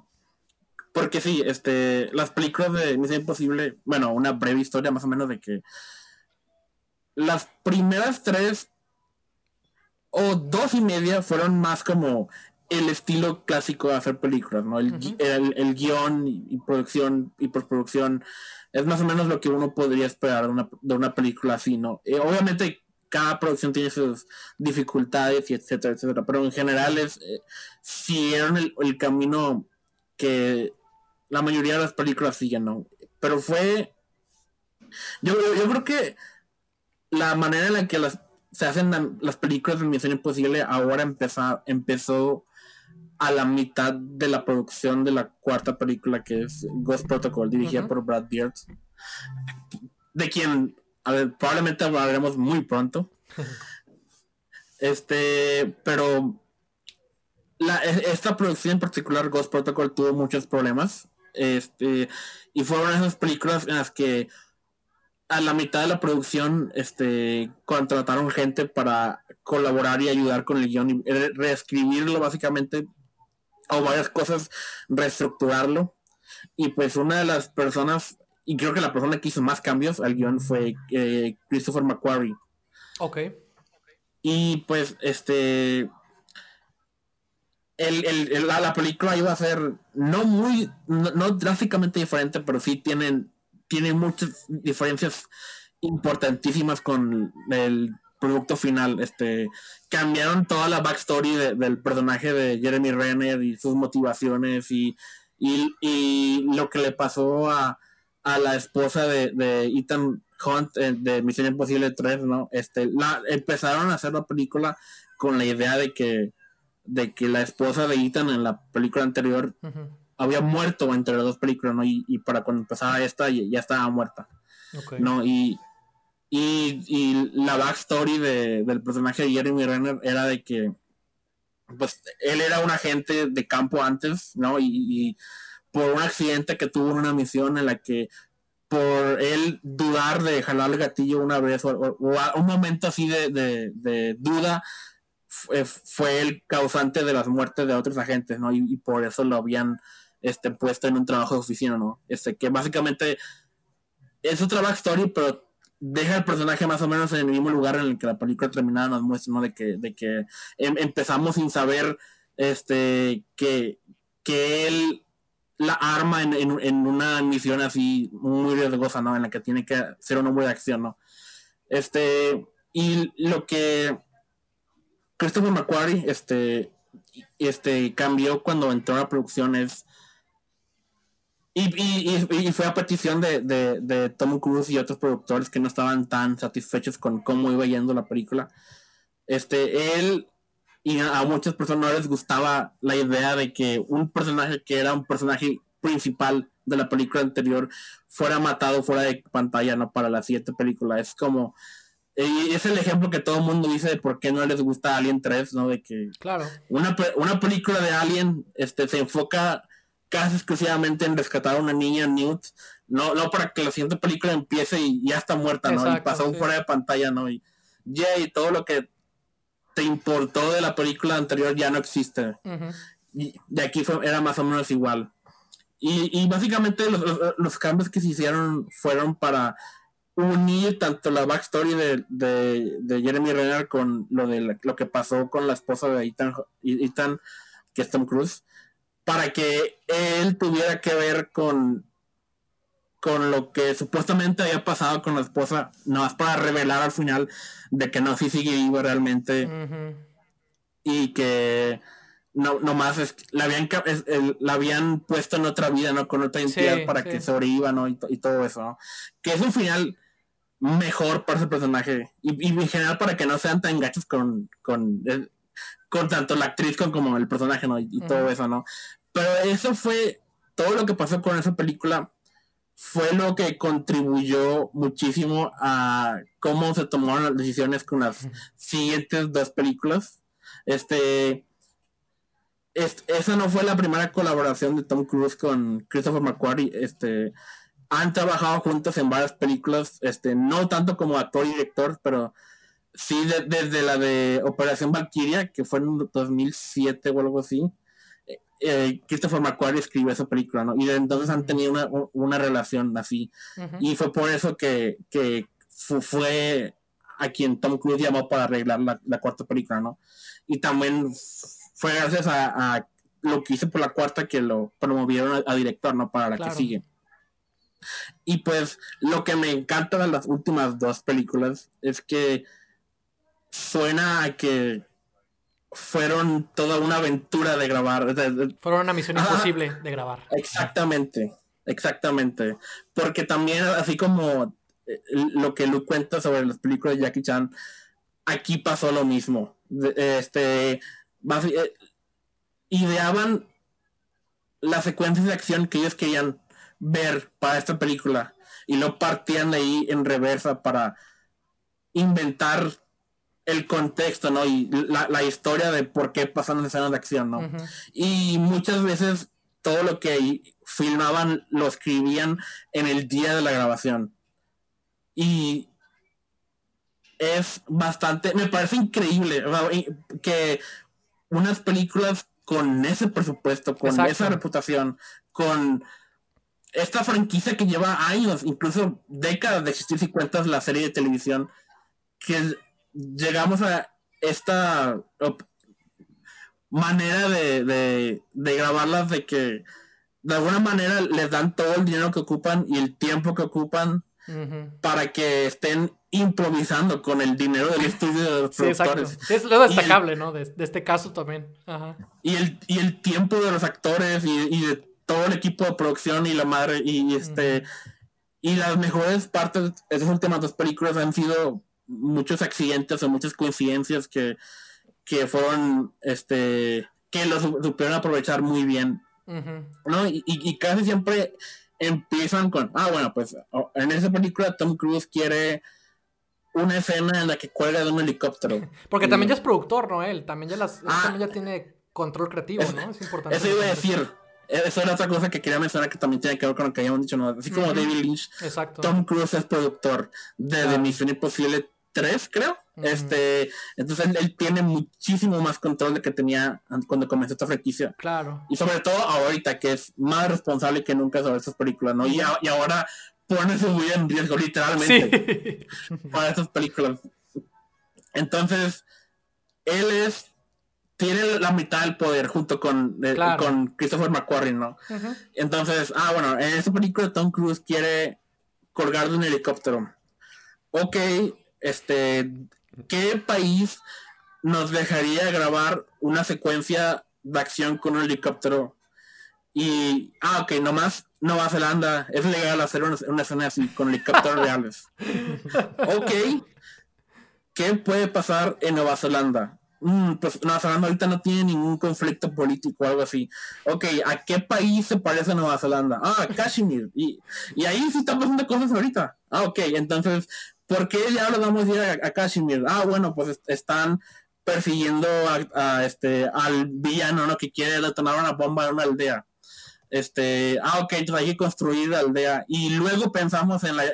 porque sí, este, las películas de Misión Imposible, bueno, una breve historia más o menos de que las primeras tres o dos y media fueron más como el estilo clásico de hacer películas, ¿no? El, el, guion y, producción y postproducción es más o menos lo que uno podría esperar de una, de una película así, ¿no? Eh, obviamente cada producción tiene sus dificultades y etcétera, etcétera, pero en general es, eh, siguieron el, el, camino que la mayoría de las películas siguen, ¿no? Pero fue, yo, yo creo que la manera en la que las, se hacen las películas de Misión Imposible ahora empezó, empezó a la mitad de la producción de la cuarta película que es Ghost Protocol, dirigida por Brad Beard, de quien a ver, probablemente hablaremos muy pronto. [LAUGHS] este, pero e, esta producción en particular, Ghost Protocol, tuvo muchos problemas. Este, y fueron esas películas en las que a la mitad de la producción este, contrataron gente para colaborar y ayudar con el guion y reescribirlo básicamente o varias cosas, reestructurarlo. Y pues una de las personas y creo que la persona que hizo más cambios al guion fue eh, Christopher McQuarrie. Ok. Y pues, este. El, la, película iba a ser no muy, no, drásticamente diferente, pero sí tienen, tienen muchas diferencias importantísimas con el producto final. Este, cambiaron toda la backstory del personaje de Jeremy Renner y sus motivaciones y, y, lo que le pasó a, a la esposa de, de Ethan Hunt eh, de Misión Imposible 3, ¿no? Este, la, empezaron a hacer la película con la idea de que, de que la esposa de Ethan en la película anterior había muerto entre las dos películas, ¿no? Y, para cuando empezaba esta ya, estaba muerta, ¿no? Y, y, la backstory de, del personaje de Jeremy Renner era de que, pues, él era un agente de campo antes, ¿no? Y, por un accidente que tuvo en una misión en la que por él dudar de jalar el gatillo una vez o, un momento así de, duda fue, el causante de las muertes de otros agentes, ¿no? Y, por eso lo habían este, puesto en un trabajo de oficina, ¿no? Este, que básicamente es otra backstory, pero deja el personaje más o menos en el mismo lugar en el que la película terminada nos muestra, ¿no? De que, de que em, empezamos sin saber este, que, que él la arma en, en, una misión así muy riesgosa, ¿no? En la que tiene que ser un hombre de acción, ¿no? Este, y lo que Christopher McQuarrie, este, este, cambió cuando entró a la producción es y, y, y, fue a petición de, de, de, Tom Cruise y otros productores que no estaban tan satisfechos con cómo iba yendo la película. Este, él y a muchas personas no les gustaba la idea de que un personaje que era un personaje principal de la película anterior fuera matado fuera de pantalla, no para la siguiente película. Es como, y es el ejemplo que todo el mundo dice de por qué no les gusta Alien 3, ¿no? De que claro. una, una película de Alien este, se enfoca casi exclusivamente en rescatar a una niña, Newt, no, no para que la siguiente película empiece y ya está muerta, ¿no? y pasó fuera de pantalla, ¿no? Y, y todo lo que te importó de la película anterior ya no existe. Y de aquí fue, era más o menos igual. Y, y básicamente los, los, cambios que se hicieron fueron para unir tanto la backstory de, de, de Jeremy Renner con lo de lo que pasó con la esposa de Ethan, Ethan, que es Tom Cruise, para que él tuviera que ver con con lo que supuestamente había pasado con la esposa, no más para revelar al final de que no, sí sigue vivo realmente y que no, nomás es, la, habían, la habían puesto en otra vida, ¿no? Con otra identidad para que sobreviva, ¿no? Y, todo eso, ¿no? Que es un final mejor para ese personaje y, en general para que no sean tan gachos con, con, eh, con tanto la actriz como el personaje, ¿no? Y, todo eso, ¿no? Pero eso fue todo lo que pasó con esa película fue lo que contribuyó muchísimo a cómo se tomaron las decisiones con las siguientes dos películas. Este, esa no fue la primera colaboración de Tom Cruise con Christopher McQuarrie. Este, han trabajado juntos en varias películas, este, no tanto como actor y director, pero sí desde la de Operación Valkyria, que fue en 2007 o algo así eh, Christopher McQuarrie escribió esa película, ¿no? Y entonces han tenido una, relación así. Y fue por eso que, fue a quien Tom Cruise llamó para arreglar la, cuarta película, ¿no? Y también fue gracias a, lo que hice por la cuarta que lo promovieron a, director, ¿no? Para la que sigue. Y pues lo que me encanta de las últimas dos películas es que suena a que fueron toda una aventura de grabar. fueron una misión imposible de grabar. Exactamente, exactamente. Porque también, así como eh, lo que Luke cuenta sobre las películas de Jackie Chan, aquí pasó lo mismo. Este, eh, ideaban las secuencias de acción que ellos querían ver para esta película y lo partían de ahí en reversa para inventar el contexto, ¿no? Y la, historia de por qué pasan las escenas de acción, ¿no? Y muchas veces todo lo que filmaban lo escribían en el día de la grabación. Y es bastante, me parece increíble que unas películas con ese presupuesto, con esa reputación, con esta franquicia que lleva años, incluso décadas de existir si cuentas la serie de televisión, que llegamos a esta manera de, de, de, grabarlas de que de alguna manera les dan todo el dinero que ocupan y el tiempo que ocupan para que estén improvisando con el dinero del estudio de los productores. Es lo destacable, ¿no? De, este caso también. Y, el, y el tiempo de los actores y, de todo el equipo de producción y la madre y, este... Y las mejores partes de esas últimas dos películas han sido muchos accidentes o muchas coincidencias que, que fueron, este, que los supieron aprovechar muy bien. ¿no? Y, casi siempre empiezan con, ah, bueno, pues en esa película Tom Cruise quiere una escena en la que cuelga de un helicóptero. [LAUGHS] Porque también ya es productor, ¿no? Él también ya, las, ah. también ya tiene control creativo, ¿no? Es importante. Eso iba a decir. Eso era otra cosa que quería mencionar que también tiene que ver con lo que habíamos dicho, ¿no? Así como David Lynch, Tom Cruise es productor de Misión Imposible 3, creo. Este, entonces él, tiene muchísimo más control de que tenía cuando comenzó esta franquicia. Claro. Y sobre todo ahorita que es más responsable que nunca sobre estas películas, ¿no? Y, y ahora pone su vida en riesgo literalmente [LAUGHS] para estas películas. Entonces, él es tiene la mitad del poder junto con, eh, con Christopher McQuarrie, ¿no? Entonces, ah, bueno, en esta película Tom Cruise quiere colgar de un helicóptero. Ok, este, ¿qué país nos dejaría grabar una secuencia de acción con un helicóptero? Y, ah, ok, nomás Nueva Zelanda, es legal hacer una, escena así con helicópteros [LAUGHS] reales. Ok, ¿qué puede pasar en Nueva Zelanda? Mm, pues Nueva Zelanda ahorita no tiene ningún conflicto político o algo así. Ok, ¿a qué país se parece Nueva Zelanda? Ah, Kashmir. Y, y ahí sí están pasando cosas ahorita. Ah, ok, entonces ¿Por qué ya lo vamos a ir a, Kashmir? Ah, bueno, pues están persiguiendo a, este al villano, ¿no? Que quiere detonar una bomba en una aldea. Este, ah, ok, entonces hay que construir la aldea. Y luego pensamos en la,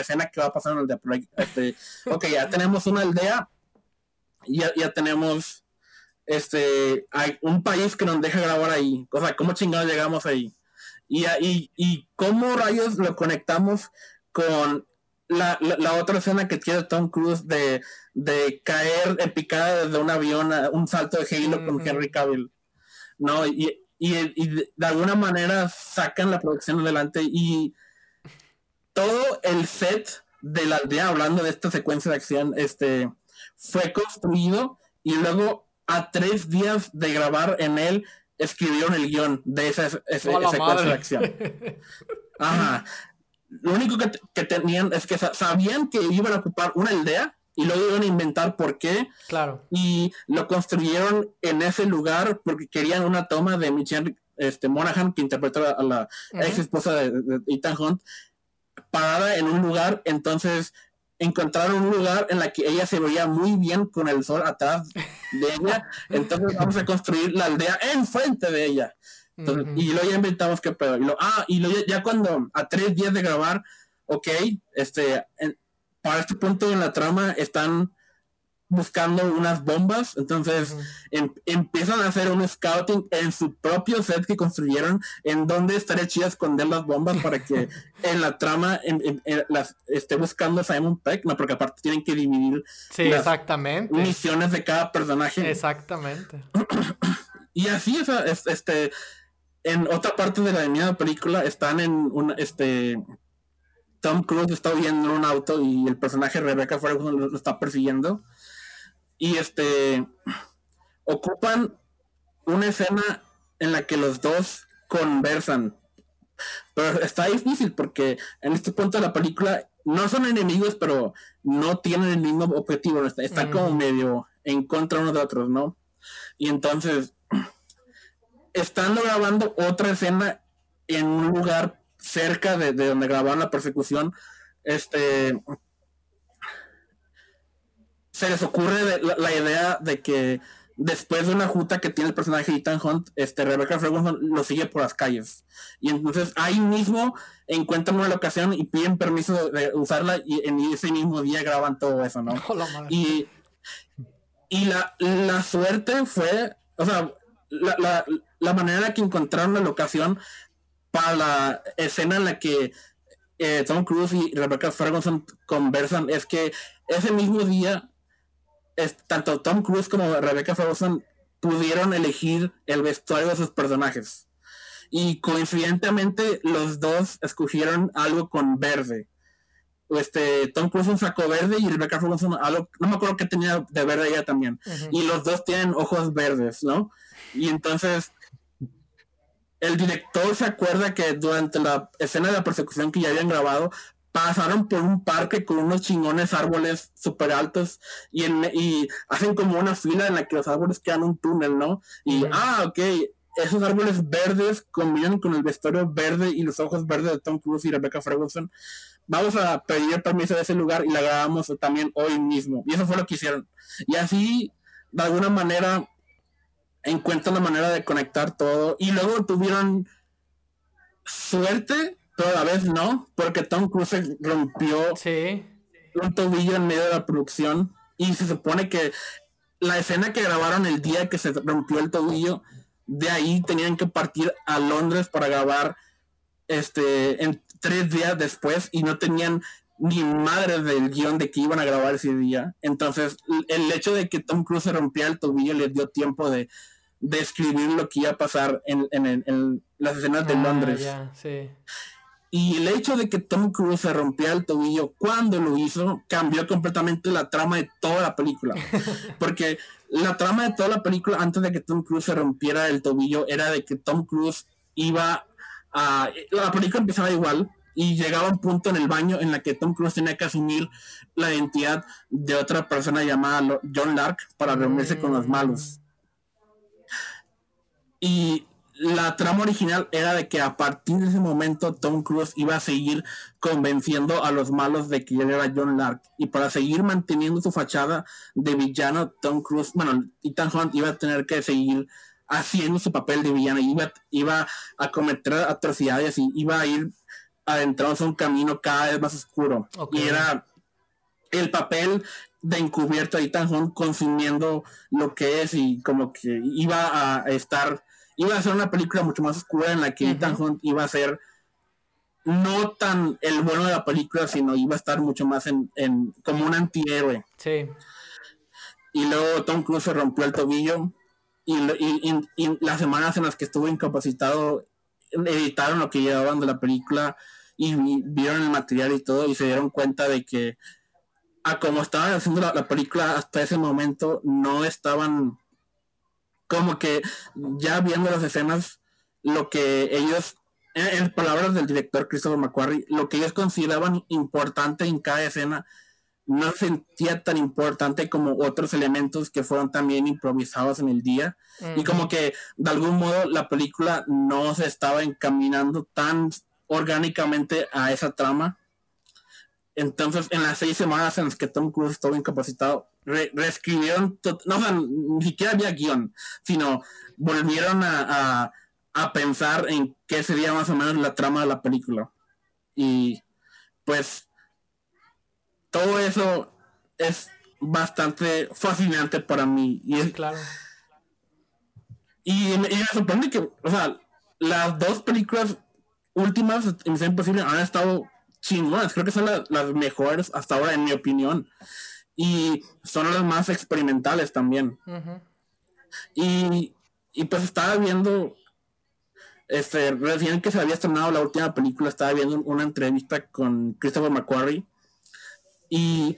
escena que va a pasar en la aldea. Este, [LAUGHS] ok, ya tenemos una aldea, ya, ya tenemos este, hay un país que nos deja grabar ahí. O sea, ¿cómo chingados llegamos ahí? Y, y, y cómo rayos lo conectamos con la, la, otra escena que tiene Tom Cruise de, de caer en picada desde un avión, un salto de Halo con Henry Cavill, ¿no? Y, de alguna manera sacan la producción adelante y todo el set de la aldea, hablando de esta secuencia de acción, este, fue construido y luego a tres días de grabar en él, escribieron el guion de esa, secuencia de acción. [LAUGHS] Ajá lo único que, tenían es que sabían que iban a ocupar una aldea y luego iban a inventar por qué. Claro. Y lo construyeron en ese lugar porque querían una toma de Michelle este, Monaghan, que interpretó a la ex esposa de, Ethan Hunt, parada en un lugar. Entonces encontraron un lugar en la que ella se veía muy bien con el sol atrás de ella. [LAUGHS] Entonces vamos a construir la aldea enfrente de ella. Y luego ya inventamos qué pedo. Y lo, ah, y luego ya, cuando a tres días de grabar, ok, este, para este punto en la trama están buscando unas bombas, entonces em, empiezan a hacer un scouting en su propio set que construyeron, en donde estaría chido esconder las bombas para que [LAUGHS] en la trama las esté buscando Simon Peck, no, porque aparte tienen que dividir sí, exactamente. misiones de cada personaje. Exactamente. [CLEARS THROAT] y así, es, este, en otra parte de la misma película están en un este Tom Cruise está en un auto y el personaje Rebecca Ferguson lo, está persiguiendo. Y este ocupan una escena en la que los dos conversan. Pero está difícil porque en este punto de la película no son enemigos pero no tienen el mismo objetivo. Están como medio en contra uno de otros no y entonces estando grabando otra escena en un lugar cerca de, donde grabaron la persecución, este se les ocurre la, idea de que después de una junta que tiene el personaje de Ethan Hunt, este Rebecca Ferguson lo sigue por las calles. Y entonces ahí mismo encuentran una locación y piden permiso de usarla y en ese mismo día graban todo eso, ¿no? [LAUGHS] y y la, la suerte fue, o sea, la, la manera en que encontraron la locación para la escena en la que eh, Tom Cruise y Rebecca Ferguson conversan es que ese mismo día es, tanto Tom Cruise como Rebecca Ferguson pudieron elegir el vestuario de sus personajes y coincidentemente los dos escogieron algo con verde este, Tom Cruise un saco verde y Rebecca Ferguson algo, no me acuerdo qué tenía de verde ella también. Y los dos tienen ojos verdes, ¿no? Y entonces el director se acuerda que durante la escena de la persecución que ya habían grabado, pasaron por un parque con unos chingones árboles súper altos y, y hacen como una fila en la que los árboles quedan un túnel, ¿no? Y, ah, ok, esos árboles verdes combinan con el vestuario verde y los ojos verdes de Tom Cruise y Rebecca Ferguson. Vamos a pedir permiso de ese lugar y la grabamos también hoy mismo. Y eso fue lo que hicieron. Y así, de alguna manera, encuentran la manera de conectar todo. Y luego tuvieron suerte, pero a la vez no, porque Tom Cruise rompió un tobillo en medio de la producción. Y se supone que la escena que grabaron el día que se rompió el tobillo de ahí tenían que partir a Londres para grabar este en tres días después y no tenían ni madre del guion de que iban a grabar ese día. Entonces, el hecho de que Tom Cruise se rompiera el tobillo les dio tiempo de, de escribir lo que iba a pasar en, en, las escenas de ah, Londres. Y el hecho de que Tom Cruise se rompiera el tobillo cuando lo hizo cambió completamente la trama de toda la película. [LAUGHS] Porque la trama de toda la película antes de que Tom Cruise se rompiera el tobillo era de que Tom Cruise iba a... La película empezaba igual y llegaba un punto en el baño en la que Tom Cruise tenía que asumir la identidad de otra persona llamada John Lark para reunirse con los malos. Y la trama original era de que a partir de ese momento Tom Cruise iba a seguir convenciendo a los malos de que él era John Lark y para seguir manteniendo su fachada de villano Tom Cruise, bueno, Ethan Hunt iba a tener que seguir haciendo su papel de villano, iba, iba a cometer atrocidades y iba a ir adentrándose un camino cada vez más oscuro. Y era el papel de encubierto de Ethan Hunt consumiendo lo que es y como que iba a estar iba a ser una película mucho más oscura en la que Ethan Hunt iba a ser no tan el bueno de la película, sino iba a estar mucho más en, como un antihéroe. Sí. Y luego Tom Cruise se rompió el tobillo y, las semanas en las que estuvo incapacitado editaron lo que llevaban de la película y vieron el material y todo y se dieron cuenta de que a como estaban haciendo la película hasta ese momento no estaban como que ya viendo las escenas, lo que ellos, en, palabras del director Christopher McQuarrie, lo que ellos consideraban importante en cada escena, no sentía tan importante como otros elementos que fueron también improvisados en el día. Y como que de algún modo la película no se estaba encaminando tan orgánicamente a esa trama. Entonces, en las seis semanas en las que Tom Cruise estuvo incapacitado, reescribieron, no, ni siquiera había guion, sino volvieron a, pensar en qué sería más o menos la trama de la película. Y pues todo eso es bastante fascinante para mí. Y es, claro. Y, me sorprende que, o sea, las dos películas últimas en Imposible han estado chingonas. Creo que son las mejores hasta ahora, en mi opinión y son las más experimentales también. y, y, pues estaba viendo, este, recién que se había estrenado la última película, estaba viendo una entrevista con Christopher McQuarrie y,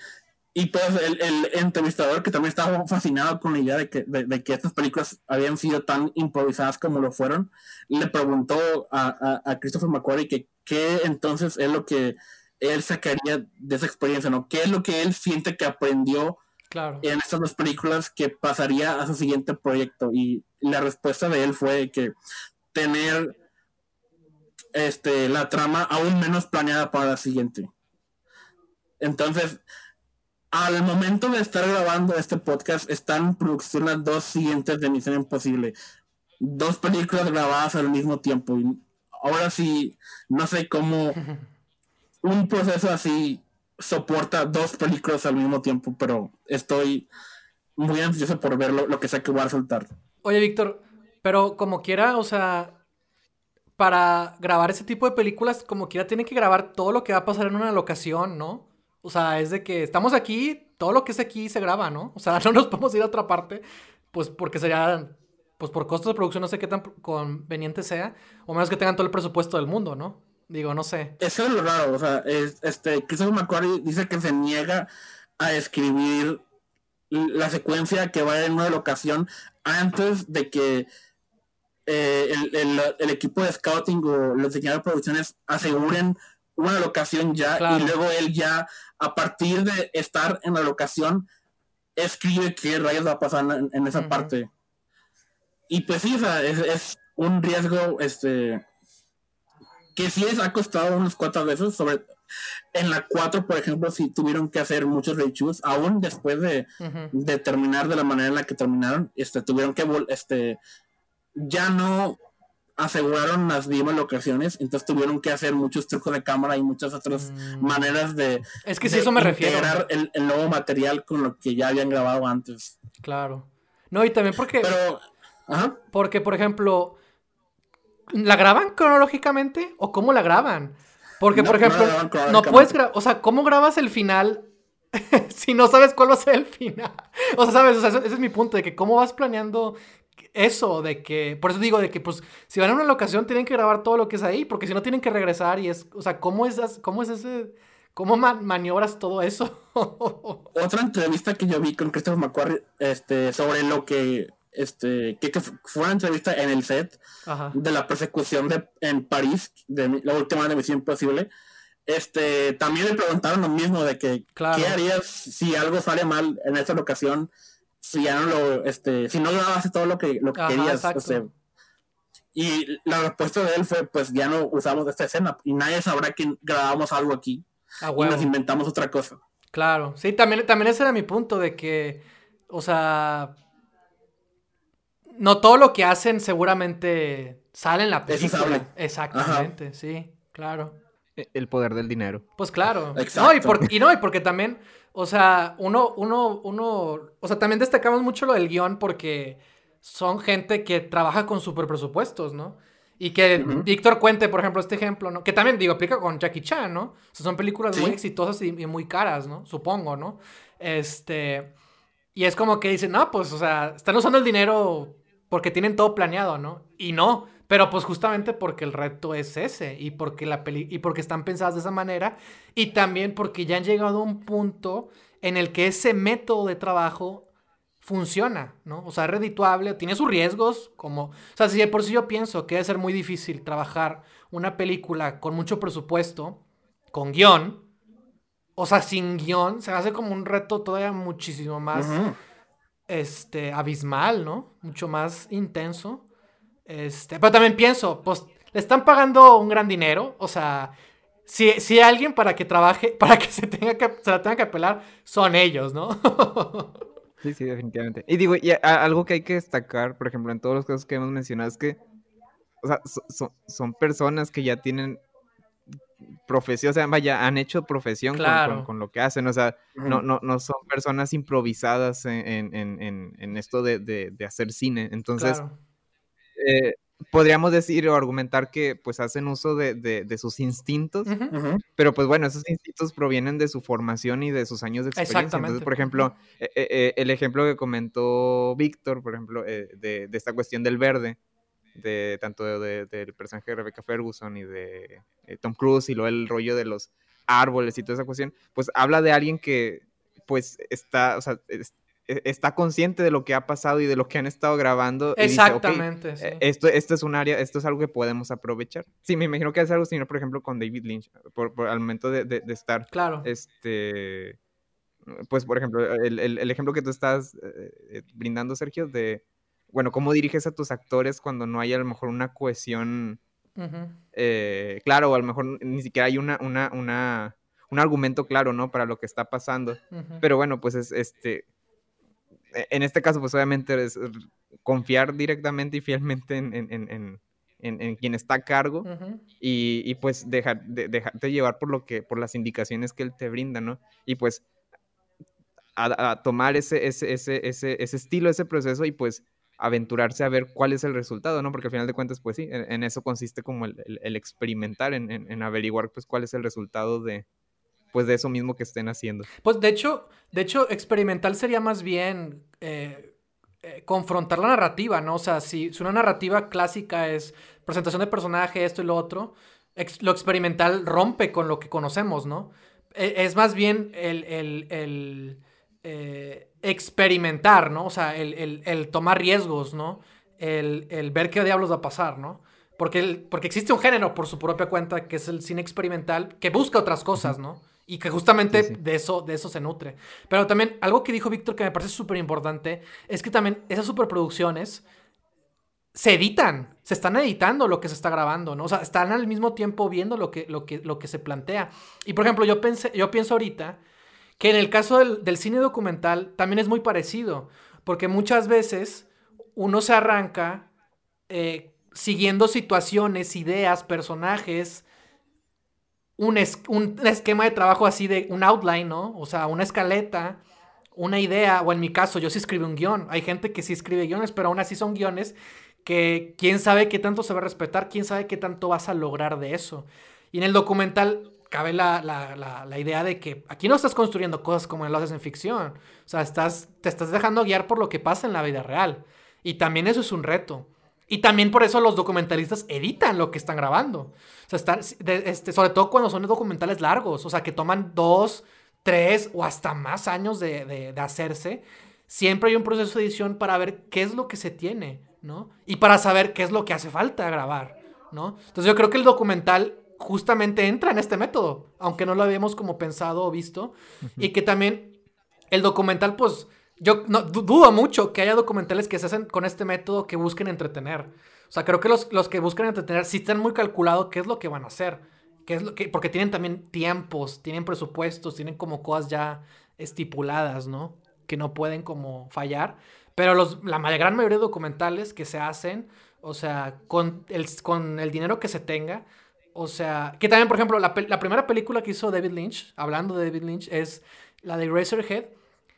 y pues el, el, entrevistador que también estaba fascinado con la idea de que, de, que estas películas habían sido tan improvisadas como lo fueron, le preguntó a, a, a Christopher McQuarrie que qué entonces es lo que él sacaría de esa experiencia, ¿no? ¿Qué es lo que él siente que aprendió en estas dos películas que pasaría a su siguiente proyecto? Y la respuesta de él fue que tener este, la trama aún menos planeada para la siguiente. Entonces, al momento de estar grabando este podcast, están en producción las dos siguientes de Misión Imposible. Dos películas grabadas al mismo tiempo. Y ahora sí, no sé cómo [LAUGHS] un proceso así soporta dos películas al mismo tiempo, pero estoy muy ansioso por ver lo, que sea que voy a soltar. Oye, Víctor, pero como quiera, o sea, para grabar ese tipo de películas, como quiera, tiene que grabar todo lo que va a pasar en una locación, ¿no? O sea, es de que estamos aquí, todo lo que es aquí se graba, ¿no? O sea, [LAUGHS] no nos podemos ir a otra parte, pues porque sería, pues por costos de producción, no sé qué tan conveniente sea, o menos que tengan todo el presupuesto del mundo, ¿no? Digo, no sé. Eso es lo raro, o sea, es, este, Christopher McQuarrie dice que se niega a escribir la secuencia que va en una locación antes de que eh, el, equipo de scouting o los diseñadores de producciones aseguren una locación ya y luego él ya a partir de estar en la locación escribe qué rayos va a pasar en, esa parte. Y pues sí, o sea, es, un riesgo este que sí les ha costado unas cuatro veces sobre en la 4, por ejemplo, si tuvieron que hacer muchos reshoots, aún después de, de, terminar de la manera en la que terminaron, este, tuvieron que, este, ya no aseguraron las mismas locaciones, entonces tuvieron que hacer muchos trucos de cámara y muchas otras mm. maneras de, es que si eso me refiero. el, el, nuevo material con lo que ya habían grabado antes. Claro. No, y también porque... Pero, ajá. Porque, por ejemplo, ¿la graban cronológicamente o cómo la graban? Porque, por ejemplo, no, puedes grabar, o sea, ¿cómo grabas el final [LAUGHS] si no sabes cuál va a ser el final? [LAUGHS] O sea, ¿sabes? O sea, ese es mi punto, de que cómo vas planeando eso, de que, por eso digo, de que, pues, si van a una locación tienen que grabar todo lo que es ahí, porque si no tienen que regresar y es, o sea, ¿cómo es, cómo es ese, cómo maniobras todo eso? [LAUGHS] Otra entrevista que yo vi con Christopher McQuarrie, este, sobre lo que este, que, fue una entrevista en el set de la persecución de, en París, de la última de Misión Imposible. Este, también le preguntaron lo mismo de que qué harías si algo sale mal en esta ocasión, si ya no lo, este, si no grabaste todo lo que, lo que querías. y la respuesta de él fue, pues ya no usamos esta escena y nadie sabrá que grabamos algo aquí ah, y nos inventamos otra cosa. Claro, sí, también, también ese era mi punto de que, o sea, no todo lo que hacen seguramente sale en la película. Exactamente, sí, claro. E, el poder del dinero. Pues claro. No, y, y no, y porque también, o sea, uno, uno, uno, o sea, también destacamos mucho lo del guion porque son gente que trabaja con super presupuestos, ¿no? Y que Víctor cuente, por ejemplo, este ejemplo, ¿no? Que también, digo, aplica con Jackie Chan, ¿no? O sea, son películas muy exitosas y, y, muy caras, ¿no? Supongo, ¿no? Este... Y es como que dicen, no, pues, o sea, están usando el dinero porque tienen todo planeado, ¿no? Y no, pero pues justamente porque el reto es ese y porque, la peli y porque están pensadas de esa manera y también porque ya han llegado a un punto en el que ese método de trabajo funciona, ¿no? O sea, es redituable, tiene sus riesgos, como... O sea, si por sí yo pienso que debe ser muy difícil trabajar una película con mucho presupuesto, con guion, o sea, sin guion, se hace como un reto todavía muchísimo más este, abismal, ¿no? Mucho más intenso. Este, pero también pienso, pues, le están pagando un gran dinero, o sea, si, si alguien para que trabaje, [LAUGHS] para que se, tenga que se la tenga que apelar, son ellos, ¿no? [LAUGHS] sí, sí, definitivamente. Y digo, y algo que hay que destacar, por ejemplo, en todos los casos que hemos mencionado, es que, o sea, son personas que ya tienen profesión, o sea, vaya, han hecho profesión con, lo que hacen, o sea, no, no, no son personas improvisadas en, esto de, hacer cine. Entonces, eh, podríamos decir o argumentar que pues hacen uso de, sus instintos, pero pues bueno, esos instintos provienen de su formación y de sus años de experiencia. Entonces, por ejemplo, eh, eh, el ejemplo que comentó Víctor, por ejemplo, de, esta cuestión del verde, de tanto del personaje de Rebecca Ferguson y de eh, Tom Cruise y luego el rollo de los árboles y toda esa cuestión, pues habla de alguien que pues está, o sea, e, está consciente de lo que ha pasado y de lo que han estado grabando. Exactamente. Eh, esto, esto es un área, esto es algo que podemos aprovechar. Sí, me imagino que es algo similar, por ejemplo, con David Lynch, por, al momento de, estar. Claro. Este. Pues, por ejemplo, el, ejemplo que tú estás eh, brindando, Sergio, de bueno, cómo diriges a tus actores cuando no hay a lo mejor una cohesión eh, claro, o a lo mejor ni siquiera hay una, una, una, un argumento claro, ¿no? Para lo que está pasando. Pero bueno, pues es este. E, en este caso, pues obviamente es confiar directamente y fielmente en, en, en, quien está a cargo y, pues dejar, de, dejarte llevar por lo que, por las indicaciones que él te brinda, ¿no? Y pues a, tomar ese, ese, ese, ese, ese estilo, ese proceso y pues aventurarse a ver cuál es el resultado, ¿no? Porque al final de cuentas, pues sí, en, eso consiste como el, experimentar, en, averiguar pues cuál es el resultado de, pues de eso mismo que estén haciendo. Pues de hecho, de hecho, experimental sería más bien eh, eh, confrontar la narrativa, ¿no? O sea, si, una narrativa clásica es presentación de personaje, esto y lo otro, lo experimental rompe con lo que conocemos, ¿no? E, es más bien el, eh, experimentar, ¿no? O sea, el, tomar riesgos, ¿no? El, ver qué diablos va a pasar, ¿no? Porque, porque existe un género por su propia cuenta que es el cine experimental que busca otras cosas, ¿no? Y que justamente De, eso, de eso se nutre. Pero también algo que dijo Víctor que me parece súper importante es que también esas superproducciones se editan, se están editando lo que se está grabando, ¿no? O sea, están al mismo tiempo viendo lo que, lo que, lo que se plantea. Y por ejemplo, yo, pensé, yo pienso ahorita que en el caso del, cine documental también es muy parecido, porque muchas veces uno se arranca eh, siguiendo situaciones, ideas, personajes, un, un, esquema de trabajo así de un outline, ¿no? O sea, una escaleta, una idea, o en mi caso, yo sí escribo un guion. Hay gente que sí escribe guiones, pero aún así son guiones que quién sabe qué tanto se va a respetar, quién sabe qué tanto vas a lograr de eso. Y en el documental cabe la, la, la, idea de que aquí no estás construyendo cosas como lo haces en ficción. O sea, estás, te estás dejando guiar por lo que pasa en la vida real. Y también eso es un reto. Y también por eso los documentalistas editan lo que están grabando. O sea, están, este, sobre todo cuando son documentales largos, o sea, que toman dos, tres o hasta más años de, de, de hacerse. Siempre hay un proceso de edición para ver qué es lo que se tiene, ¿no? Y para saber qué es lo que hace falta grabar, ¿no? Entonces yo creo que el documental justamente entra en este método, aunque no lo habíamos como pensado o visto, y que también el documental, pues, yo no, dudo mucho que haya documentales que se hacen con este método que busquen entretener. O sea, creo que los, los que buscan entretener sí están muy calculados qué es lo que van a hacer, qué es lo que, porque tienen también tiempos, tienen presupuestos, tienen como cosas ya estipuladas, ¿no? Que no pueden como fallar. Pero los, la gran mayoría de documentales que se hacen, o sea, con el, con el dinero que se tenga, o sea, que también, por ejemplo, la, primera película que hizo David Lynch, hablando de David Lynch, es la de Razorhead.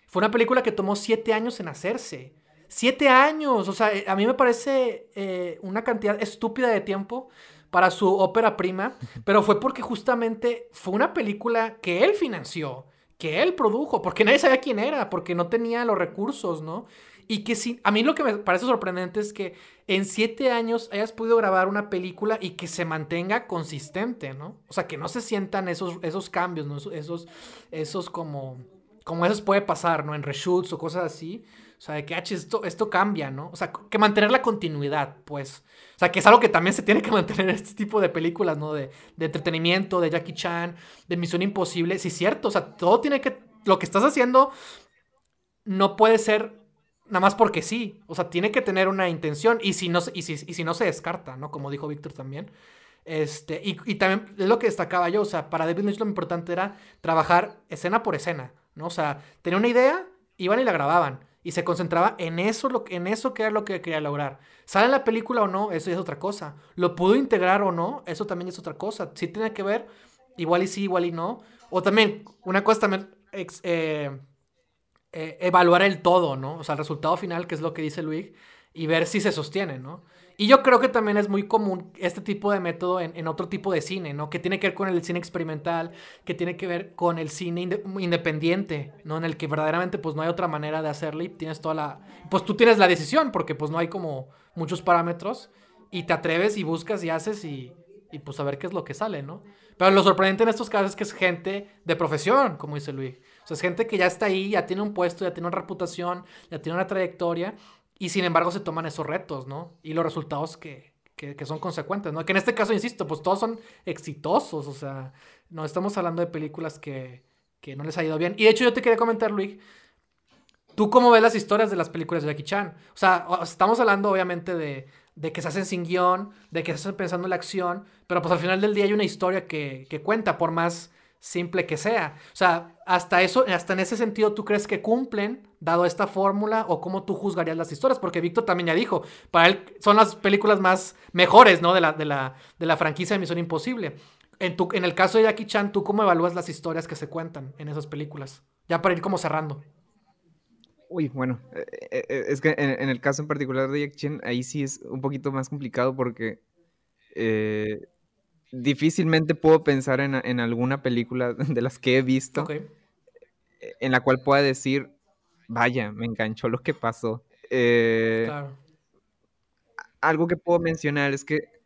Fue una película que tomó siete años en hacerse. Siete años. O sea, eh, a mí me parece eh, una cantidad estúpida de tiempo para su ópera prima, [LAUGHS] pero fue porque justamente fue una película que él financió, que él produjo, porque nadie sabía quién era, porque no tenía los recursos, ¿no? Y que sí, a mí lo que me parece sorprendente es que en siete años hayas podido grabar una película y que se mantenga consistente, ¿no? O sea, que no se sientan esos, esos cambios, ¿no? Esos, esos como, como esos puede pasar, ¿no? En reshoots o cosas así. O sea, de que, H, esto, esto cambia, ¿no? O sea, que mantener la continuidad, pues. O sea, que es algo que también se tiene que [LAUGHS] mantener en este tipo de películas, ¿no? De, de entretenimiento, de Jackie Chan, de Misión Imposible. Sí, cierto. O sea, todo tiene que... Lo que estás haciendo no puede ser nada más porque sí. O sea, tiene que tener una intención y si no, y si, y si no se descarta, ¿no? Como dijo Víctor también. Este, y, y, también es lo que destacaba yo, o sea, para David Lynch lo importante era trabajar escena por escena, ¿no? O sea, tenía una idea, iban y la grababan y se concentraba en eso, lo, en eso que era lo que quería lograr. ¿Sale en la película o no? Eso es otra cosa. ¿Lo pudo integrar o no? Eso también es otra cosa. Sí tiene que ver, igual y sí, igual y no. O también, una cosa también... Eh, eh, evaluar el todo, ¿no? O sea, el resultado final, que es lo que dice Luis, y ver si se sostiene, ¿no? Y yo creo que también es muy común este tipo de método en, otro tipo de cine, ¿no? Que tiene que ver con el cine experimental, que tiene que ver con el cine independiente, ¿no? En el que verdaderamente pues no hay otra manera de hacerlo y tienes toda la... Pues tú tienes la decisión porque pues no hay como muchos parámetros y te atreves y buscas y haces y, y pues a ver qué es lo que sale, ¿no? Pero lo sorprendente en estos casos es que es gente de profesión, como dice Luis. O sea, es gente que ya está ahí, ya tiene un puesto, ya tiene una reputación, ya tiene una trayectoria, y sin embargo se toman esos retos, ¿no? Y los resultados que, que, son consecuentes, ¿no? Que en este caso, insisto, pues todos son exitosos, o sea, no estamos hablando de películas que, que no les ha ido bien. Y de hecho yo te quería comentar, Luis, ¿tú cómo ves las historias de las películas de Jackie Chan? O sea, estamos hablando obviamente de, de que se hacen sin guion, de que se hacen pensando en la acción, pero pues al final del día hay una historia que, que cuenta, por más simple que sea. O sea, hasta eso, hasta en ese sentido, ¿tú crees que cumplen, dado esta fórmula, o cómo tú juzgarías las historias? Porque Víctor también ya dijo, para él son las películas más mejores, ¿no? De la, de la, de la franquicia de Misión Imposible. En, tu, en el caso de Jackie Chan, ¿tú cómo evalúas las historias que se cuentan en esas películas? Ya para ir como cerrando. Uy, bueno, eh, eh, eh, es que en, el caso en particular de Jackie Chan, ahí sí es un poquito más complicado porque difícilmente puedo pensar en, alguna película [LAUGHS] de las que he visto en la cual pueda decir, vaya, me enganchó lo que pasó. Eh, algo que puedo mencionar es que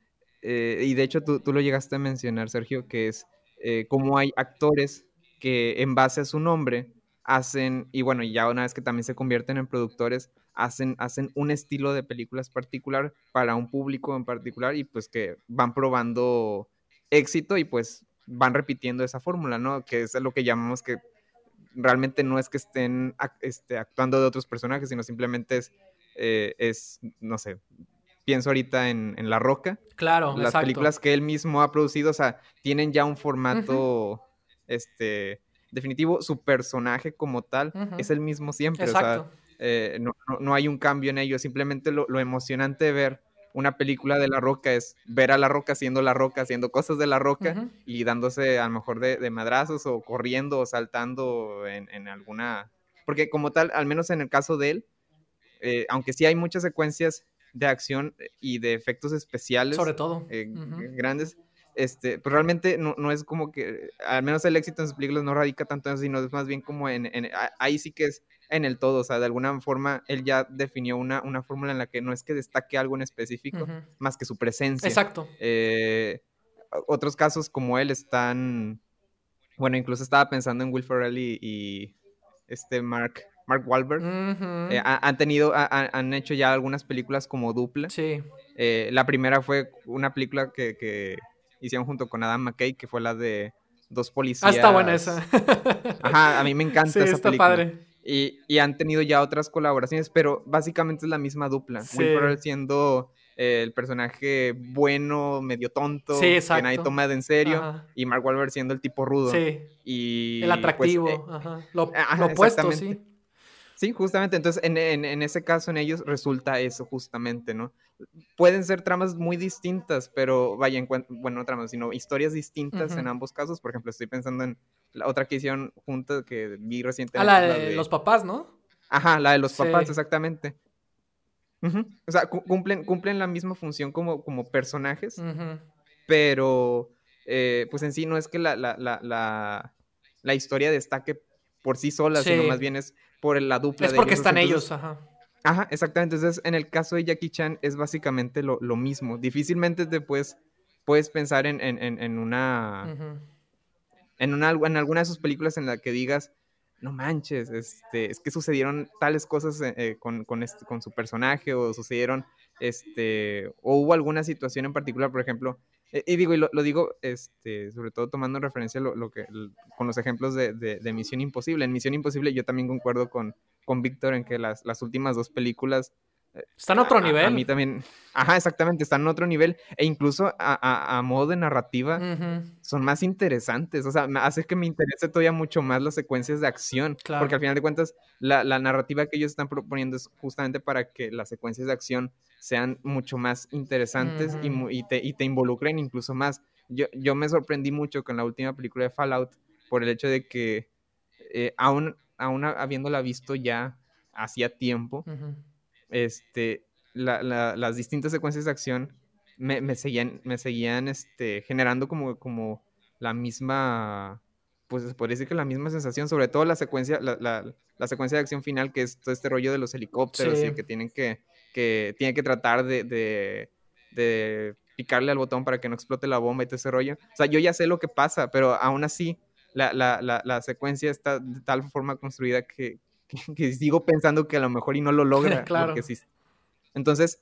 eh, y de hecho tú, tú, lo llegaste a mencionar, Sergio, que es eh, cómo hay actores que en base a su nombre hacen, y bueno, ya una vez que también se convierten en productores, hacen, hacen un estilo de películas particular para un público en particular y pues que van probando éxito y pues van repitiendo esa fórmula, ¿no? Que es lo que llamamos que realmente no es que estén este, actuando de otros personajes, sino simplemente es, eh, es no sé, pienso ahorita en, en La Roca. Claro, Las películas que él mismo ha producido, o sea, tienen ya un formato, este, definitivo, su personaje como tal es el mismo siempre, Exacto. o sea, eh, no, no, hay un cambio en ello, simplemente lo, lo emocionante de ver una película de La Roca es ver a La Roca haciendo La Roca, haciendo cosas de La Roca y dándose a lo mejor de, de, madrazos o corriendo o saltando en, en, alguna... Porque como tal, al menos en el caso de él, eh, aunque sí hay muchas secuencias de acción y de efectos especiales. Sobre todo. Eh, grandes. Este, pues realmente no, no, es como que, al menos el éxito en sus películas no radica tanto en eso, sino es más bien como en, en ahí sí que es en el todo, o sea, de alguna forma él ya definió una, una fórmula en la que no es que destaque algo en específico, más que su presencia. Exacto. Eh, otros casos como él están, bueno, incluso estaba pensando en Will Ferrell y, este Mark, Mark Wahlberg. Eh, han tenido, han hecho ya algunas películas como dupla. Sí. Eh, la primera fue una película que, que, hicieron junto con Adam McKay, que fue la de dos policías. Ah, está buena esa. Ajá, a mí me encanta sí, esa está película. padre. Y, y, han tenido ya otras colaboraciones, pero básicamente es la misma dupla. Sí. Will Ferrell siendo eh, el personaje bueno, medio tonto, sí, que nadie toma de en serio, Ajá. y Mark Wahlberg siendo el tipo rudo. Sí. Y, el atractivo. pues, eh, Ajá. Lo, ajá, lo opuesto, sí. Sí, justamente. Entonces, en, en, en, ese caso, en ellos resulta eso, justamente, ¿no? Pueden ser tramas muy distintas, pero vaya, en bueno, no tramas, sino historias distintas en ambos casos. Por ejemplo, estoy pensando en la otra que hicieron juntas que vi recientemente. Ah, la de, los papás, ¿no? Ajá, la de los papás, exactamente. O sea, cu- cumplen, cumplen la misma función como, como personajes, pero eh, pues en sí no es que la, la, la, la, la historia destaque por sí sola, sino más bien es por la dupla Es de porque ellos. están Entonces, ellos, ajá. Ajá, exactamente. Entonces, en el caso de Jackie Chan es básicamente lo, lo mismo. Difícilmente te puedes, pensar en, en, en, en una, en, una, en alguna de sus películas en la que digas, no manches, este, es que sucedieron tales cosas eh, eh, con, con, este, con su personaje o sucedieron, este, o hubo alguna situación en particular, por ejemplo, y digo, y lo, digo, este, sobre todo tomando en referencia lo, lo que, con los ejemplos de, de, de Misión Imposible. En Misión Imposible yo también concuerdo con, con Víctor en que las, las últimas dos películas Está en otro a- nivel. A, mí también. Ajá, exactamente, están en otro nivel. E incluso a, a- modo de narrativa Ujú. son más interesantes. O sea, hace que me interese todavía mucho más las secuencias de acción. Claro. Porque al final de cuentas, la, la narrativa que ellos están proponiendo es justamente para que las secuencias de acción sean mucho más interesantes y, Ujú. mu- y te, y te involucren incluso más. Yo, yo me sorprendí mucho con la última película de Fallout por el hecho de que, eh, aún, aún habiéndola visto ya hacía tiempo, Ujú. Este, la- la- las distintas secuencias de acción me, me seguían, me seguían este, generando como, como la misma, pues se podría decir que la misma sensación, sobre todo la secuencia, la, la- la secuencia de acción final, que es todo este rollo de los helicópteros Sí. y que tienen que, que, tienen que tratar de, de, de picarle al botón para que no explote la bomba y todo ese rollo. O sea, yo ya sé lo que pasa, pero aún así la, la, la, la secuencia está de tal forma construida que, que, [LAUGHS] que sigo pensando que a lo mejor y no lo logra. Claro. sí- Entonces,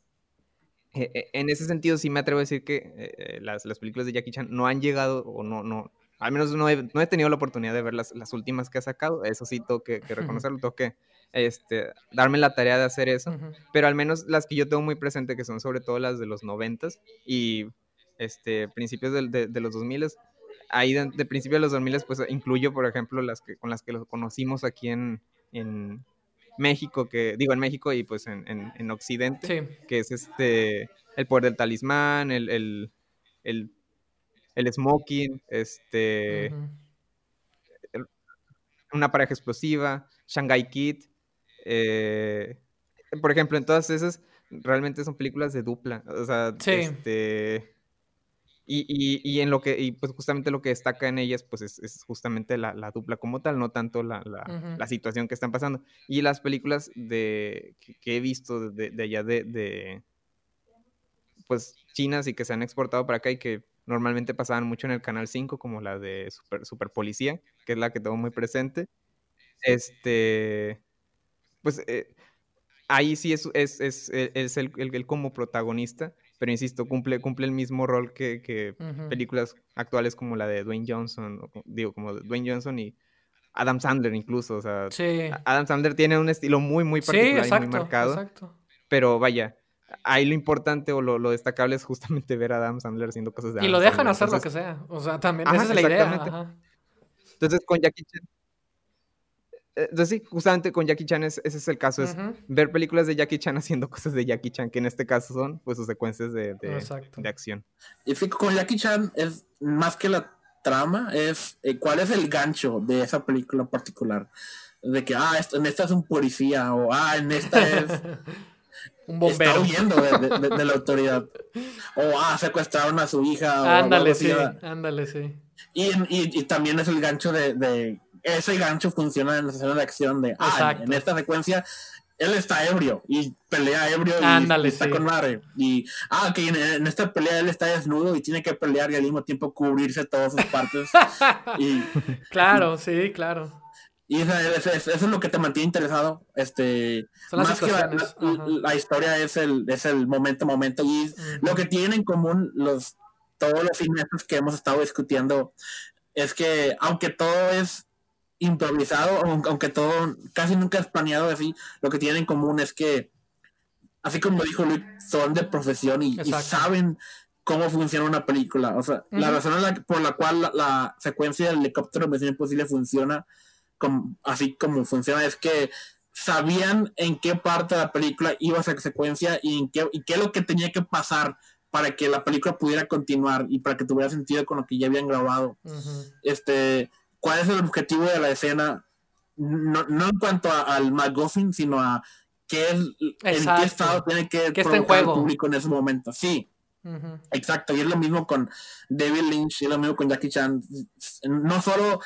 eh, eh, en ese sentido sí me atrevo a decir que eh, eh, las, las películas de Jackie Chan no han llegado o no, no, al menos no he, no he tenido la oportunidad de ver las, las últimas que ha sacado. Eso sí, tengo que, que reconocerlo, tengo que este, darme la tarea de hacer eso. Ujú. Pero al menos las que yo tengo muy presente, que son sobre todo las de los noventas y este, principios del- de, de los 2000 ahí de, de principio de los 2000 pues incluyo, por ejemplo, las que con las que los conocimos aquí en, en México, que digo en México y pues en, en, en Occidente, Sí. que es este, el poder del talismán, el, el, el, el smoking, este, una pareja explosiva, Shanghai Kid, eh, por ejemplo, en todas esas realmente son películas de dupla, o sea, Sí. este, y, y, y en lo que, y pues justamente lo que destaca en ellas, pues es, es justamente la, la dupla como tal, no tanto la, la, Ujú. la situación que están pasando. Y las películas de, que, que he visto de, de allá de, de, pues chinas y que se han exportado para acá y que normalmente pasaban mucho en el Canal 5, como la de Super, Super Policía, que es la que tengo muy presente. Este, pues eh, ahí sí es, es, es, es el, el, como protagonista, pero insisto, cumple, cumple el mismo rol que, que películas actuales como la de Dwayne Johnson, digo, como Dwayne Johnson y Adam Sandler incluso, o sea, Adam Sandler tiene un estilo muy, muy particular y muy marcado, exacto. pero vaya, ahí lo importante o lo, lo, destacable es justamente ver a Adam Sandler haciendo cosas de Y lo dejan hacer lo que sea. O sea, también esa es la idea. Entonces, con Jackie Chan. Eh, entonces, sí, justamente con Jackie Chan ese es el caso, es ver películas de Jackie Chan [LAUGHS] haciendo cosas de Jackie Chan, que en este caso son pues sus secuencias de, de, acción. Y con Jackie Chan es más que la trama, es eh, cuál es el gancho de esa película en particular. De que, ah, en esta es un policía, o ah, en esta es [LAUGHS] un bombero. Está huyendo de, la autoridad. O, ah, secuestraron a su hija. Ándale, sí, ándale, sí. Y, y, también es el gancho de, Ese gancho funciona en la escena de acción de, ah, en esta secuencia él está ebrio y pelea ebrio y está con madre. Y, ah, que en, esta pelea él está desnudo y tiene que pelear y al mismo tiempo cubrirse todas sus partes. [LAUGHS] y, claro, sí, claro. Y eso, es lo que te mantiene interesado. Este, más que la, historia es el, es el momento momento. Y lo que tienen en común los, todos los cineastas que hemos estado discutiendo es que aunque todo es improvisado, aunque todo casi nunca es planeado así, lo que tienen en común es que, así como dijo Luis, son de profesión y, saben cómo funciona una película. O sea, la razón por la cual la, secuencia del helicóptero de Misión Imposible funciona así como funciona, es que sabían en qué parte de la película iba a ser secuencia y, en qué, y qué es lo que tenía que pasar para que la película pudiera continuar y para que tuviera sentido con lo que ya habían grabado. Este, ¿cuál es el objetivo de la escena? No, en cuanto al McGuffin, sino a qué es, en qué estado tiene que ¿Qué el público en ese momento. Sí, exacto. Y es lo mismo con David Lynch, y es lo mismo con Jackie Chan. No solo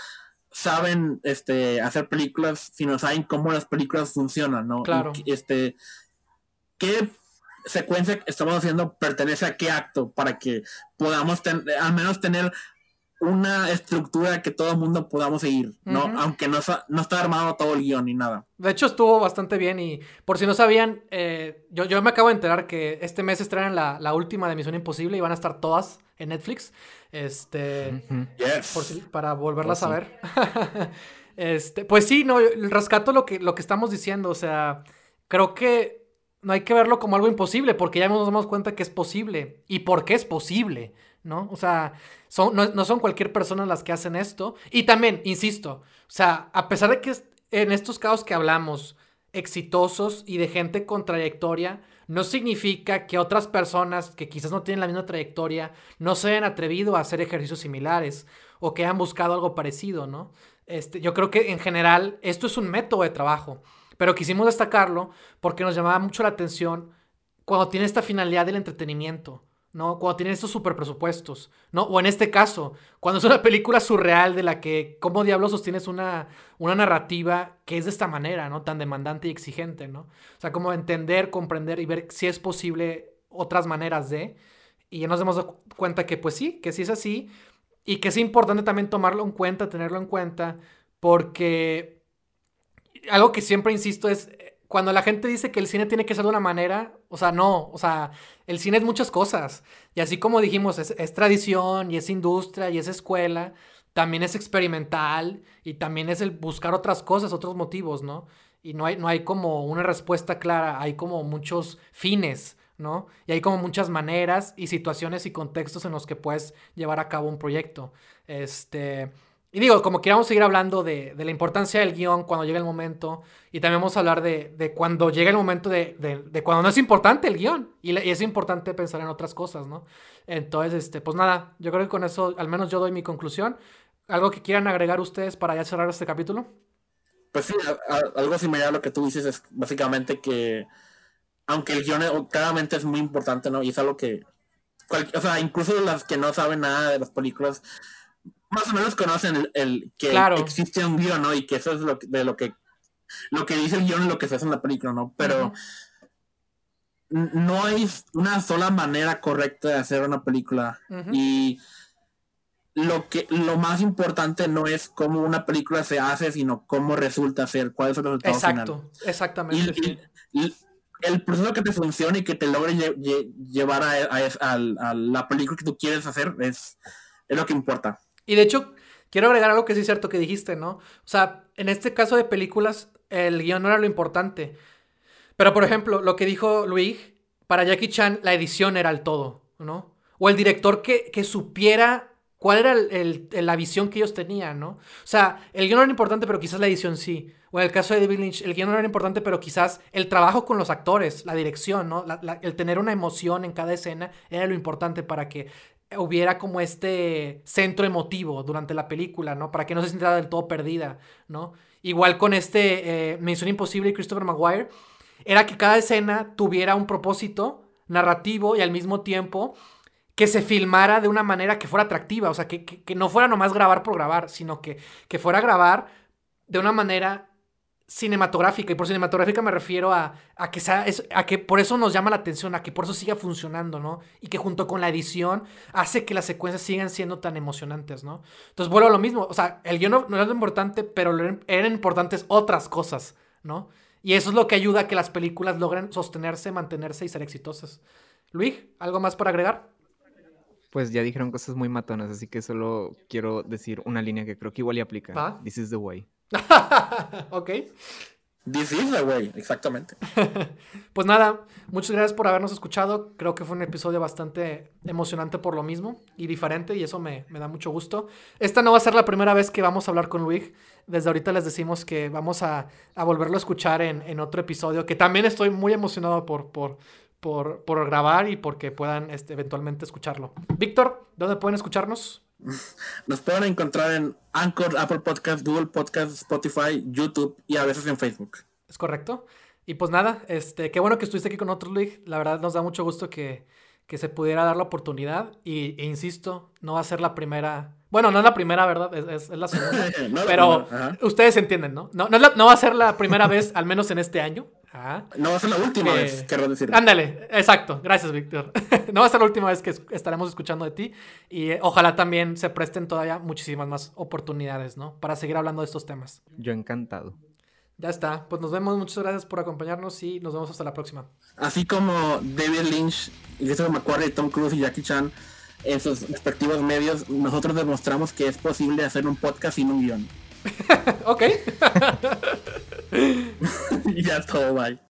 saben este, hacer películas, sino saben cómo las películas funcionan, ¿no? Claro. este, ¿Qué secuencia estamos haciendo pertenece a qué acto para que podamos al menos tener una estructura que todo el mundo podamos seguir, ¿no? Aunque no, no está armado todo el guion ni nada. De hecho, estuvo bastante bien y por si no sabían, eh, yo, yo me acabo de enterar que este mes estrenan la, la última de Misión Imposible y van a estar todas en Netflix. Este. para volverlas oh, a ver. [LAUGHS] este, pues sí, no, rescato lo que, lo que estamos diciendo. O sea, creo que no hay que verlo como algo imposible, porque ya nos damos cuenta que es posible. ¿Y por qué es posible? ¿No? O sea, son, no, no son cualquier persona las que hacen esto. Y también, insisto, o sea, a pesar de que en estos casos que hablamos, exitosos y de gente con trayectoria, no significa que otras personas que quizás no tienen la misma trayectoria no se hayan atrevido a hacer ejercicios similares o que hayan buscado algo parecido, ¿no? Este, yo creo que en general esto es un método de trabajo, pero quisimos destacarlo porque nos llamaba mucho la atención cuando tiene esta finalidad del entretenimiento. ¿No? Cuando tienen estos super presupuestos, ¿no? O en este caso, cuando es una película surreal de la que, ¿cómo diablos sostienes una, una narrativa que es de esta manera, ¿no? Tan demandante y exigente, ¿no? O sea, como entender, comprender y ver si es posible otras maneras de... Y ya nos dado cuenta que pues sí, que sí es así y que es importante también tomarlo en cuenta, tenerlo en cuenta, porque algo que siempre insisto es, cuando la gente dice que el cine tiene que ser de una manera, o sea, no, o sea, el cine es muchas cosas. Y así como dijimos, es, tradición y es industria y es escuela, también es experimental y también es el buscar otras cosas, otros motivos, ¿no? Y no hay, no hay como una respuesta clara, hay como muchos fines, ¿no? Y hay como muchas maneras y situaciones y contextos en los que puedes llevar a cabo un proyecto. Este... Y digo, como queramos seguir hablando de, la importancia del guion cuando llegue el momento, y también vamos a hablar de, cuando llega el momento de, cuando no es importante el guion, y, es importante pensar en otras cosas, ¿no? Entonces, este, pues nada, yo creo que con eso al menos yo doy mi conclusión. ¿Algo que quieran agregar ustedes para ya cerrar este capítulo? Pues sí, algo similar a lo que tú dices es básicamente que, aunque el guion claramente es muy importante, ¿no? Y es algo que, o sea, incluso las que no saben nada de las películas, más o menos conocen el, que existe un guion, ¿no? Y que eso es lo, de lo que lo que dice el guion y lo que se hace en la película, ¿no? Pero no hay una sola manera correcta de hacer una película. Y lo que lo más importante no es cómo una película se hace, sino cómo resulta ser, cuál es el resultado Exacto, exactamente. Y, el proceso que te funcione y que te logre llevar a, la película que tú quieres hacer es, es lo que importa. Y de hecho, quiero agregar algo que sí es cierto que dijiste, ¿no? O sea, en este caso de películas, el guion no era lo importante. Pero, por ejemplo, lo que dijo Luis, para Jackie Chan, la edición era el todo, ¿no? O el director que, que supiera cuál era la visión que ellos tenían, ¿no? O sea, el guion no era importante, pero quizás la edición sí. O en el caso de David Lynch, el guion no era importante, pero quizás el trabajo con los actores, la dirección, ¿no? el tener una emoción en cada escena era lo importante para que hubiera como este centro emotivo durante la película, ¿no? Para que no se sintiera del todo perdida, ¿no? Igual con este eh, Misión Imposible y Christopher Maguire, era que cada escena tuviera un propósito narrativo y al mismo tiempo que se filmara de una manera que fuera atractiva, o sea, que, no fuera nomás grabar por grabar, sino que, que fuera grabar de una manera cinematográfica. Y por cinematográfica me refiero a, que sea, a que por eso nos llama la atención, a que por eso siga funcionando, ¿no? Y que junto con la edición hace que las secuencias sigan siendo tan emocionantes, ¿no? Entonces vuelvo a lo mismo. O sea, el guion no, no era lo importante, pero eran importantes otras cosas, ¿no? Y eso es lo que ayuda a que las películas logren sostenerse, mantenerse y ser exitosas. Luis, ¿algo más para agregar? Pues ya dijeron cosas muy matonas, así que solo quiero decir una línea que creo que igual y aplica. This is the way. Ok. This is the way, exactamente. [LAUGHS] pues nada, muchas gracias por habernos escuchado. Creo que fue un episodio bastante emocionante por lo mismo y diferente y eso me, da mucho gusto. Esta no va a ser la primera vez que vamos a hablar con Luis. Desde ahorita les decimos que vamos a, volverlo a escuchar en, en, otro episodio, que también estoy muy emocionado por, por, por, por grabar y porque puedan este, eventualmente escucharlo. Víctor, ¿dónde pueden escucharnos? [LAUGHS] Nos pueden encontrar en Anchor, Apple Podcast, Google Podcast, Spotify, YouTube y a veces en Facebook. Es correcto. Y pues nada, este, qué bueno que estuviste aquí con nosotros, Luis. La verdad nos da mucho gusto que, que se pudiera dar la oportunidad. Y, e insisto, no va a ser la primera. Bueno, no es la primera, ¿verdad? Es, es, la segunda. [LAUGHS] pero ustedes entienden, ¿no? No, no, no va a ser la primera vez, al menos en este año. No va a ser la última vez, quiero decir. Ándale, exacto. Gracias, Víctor. [LAUGHS] no va a ser la última vez que estaremos escuchando de ti. Y eh, ojalá también se presten todavía muchísimas más oportunidades, ¿no? Para seguir hablando de estos temas. Yo encantado. Ya está. Pues nos vemos. Muchas gracias por acompañarnos y nos vemos hasta la próxima. Así como David Lynch, Christopher McQuarrie, Tom Cruise y Jackie Chan en sus respectivos medios, nosotros demostramos que es posible hacer un podcast sin un guion. [LAUGHS] ok. [LAUGHS] ya todo, bye.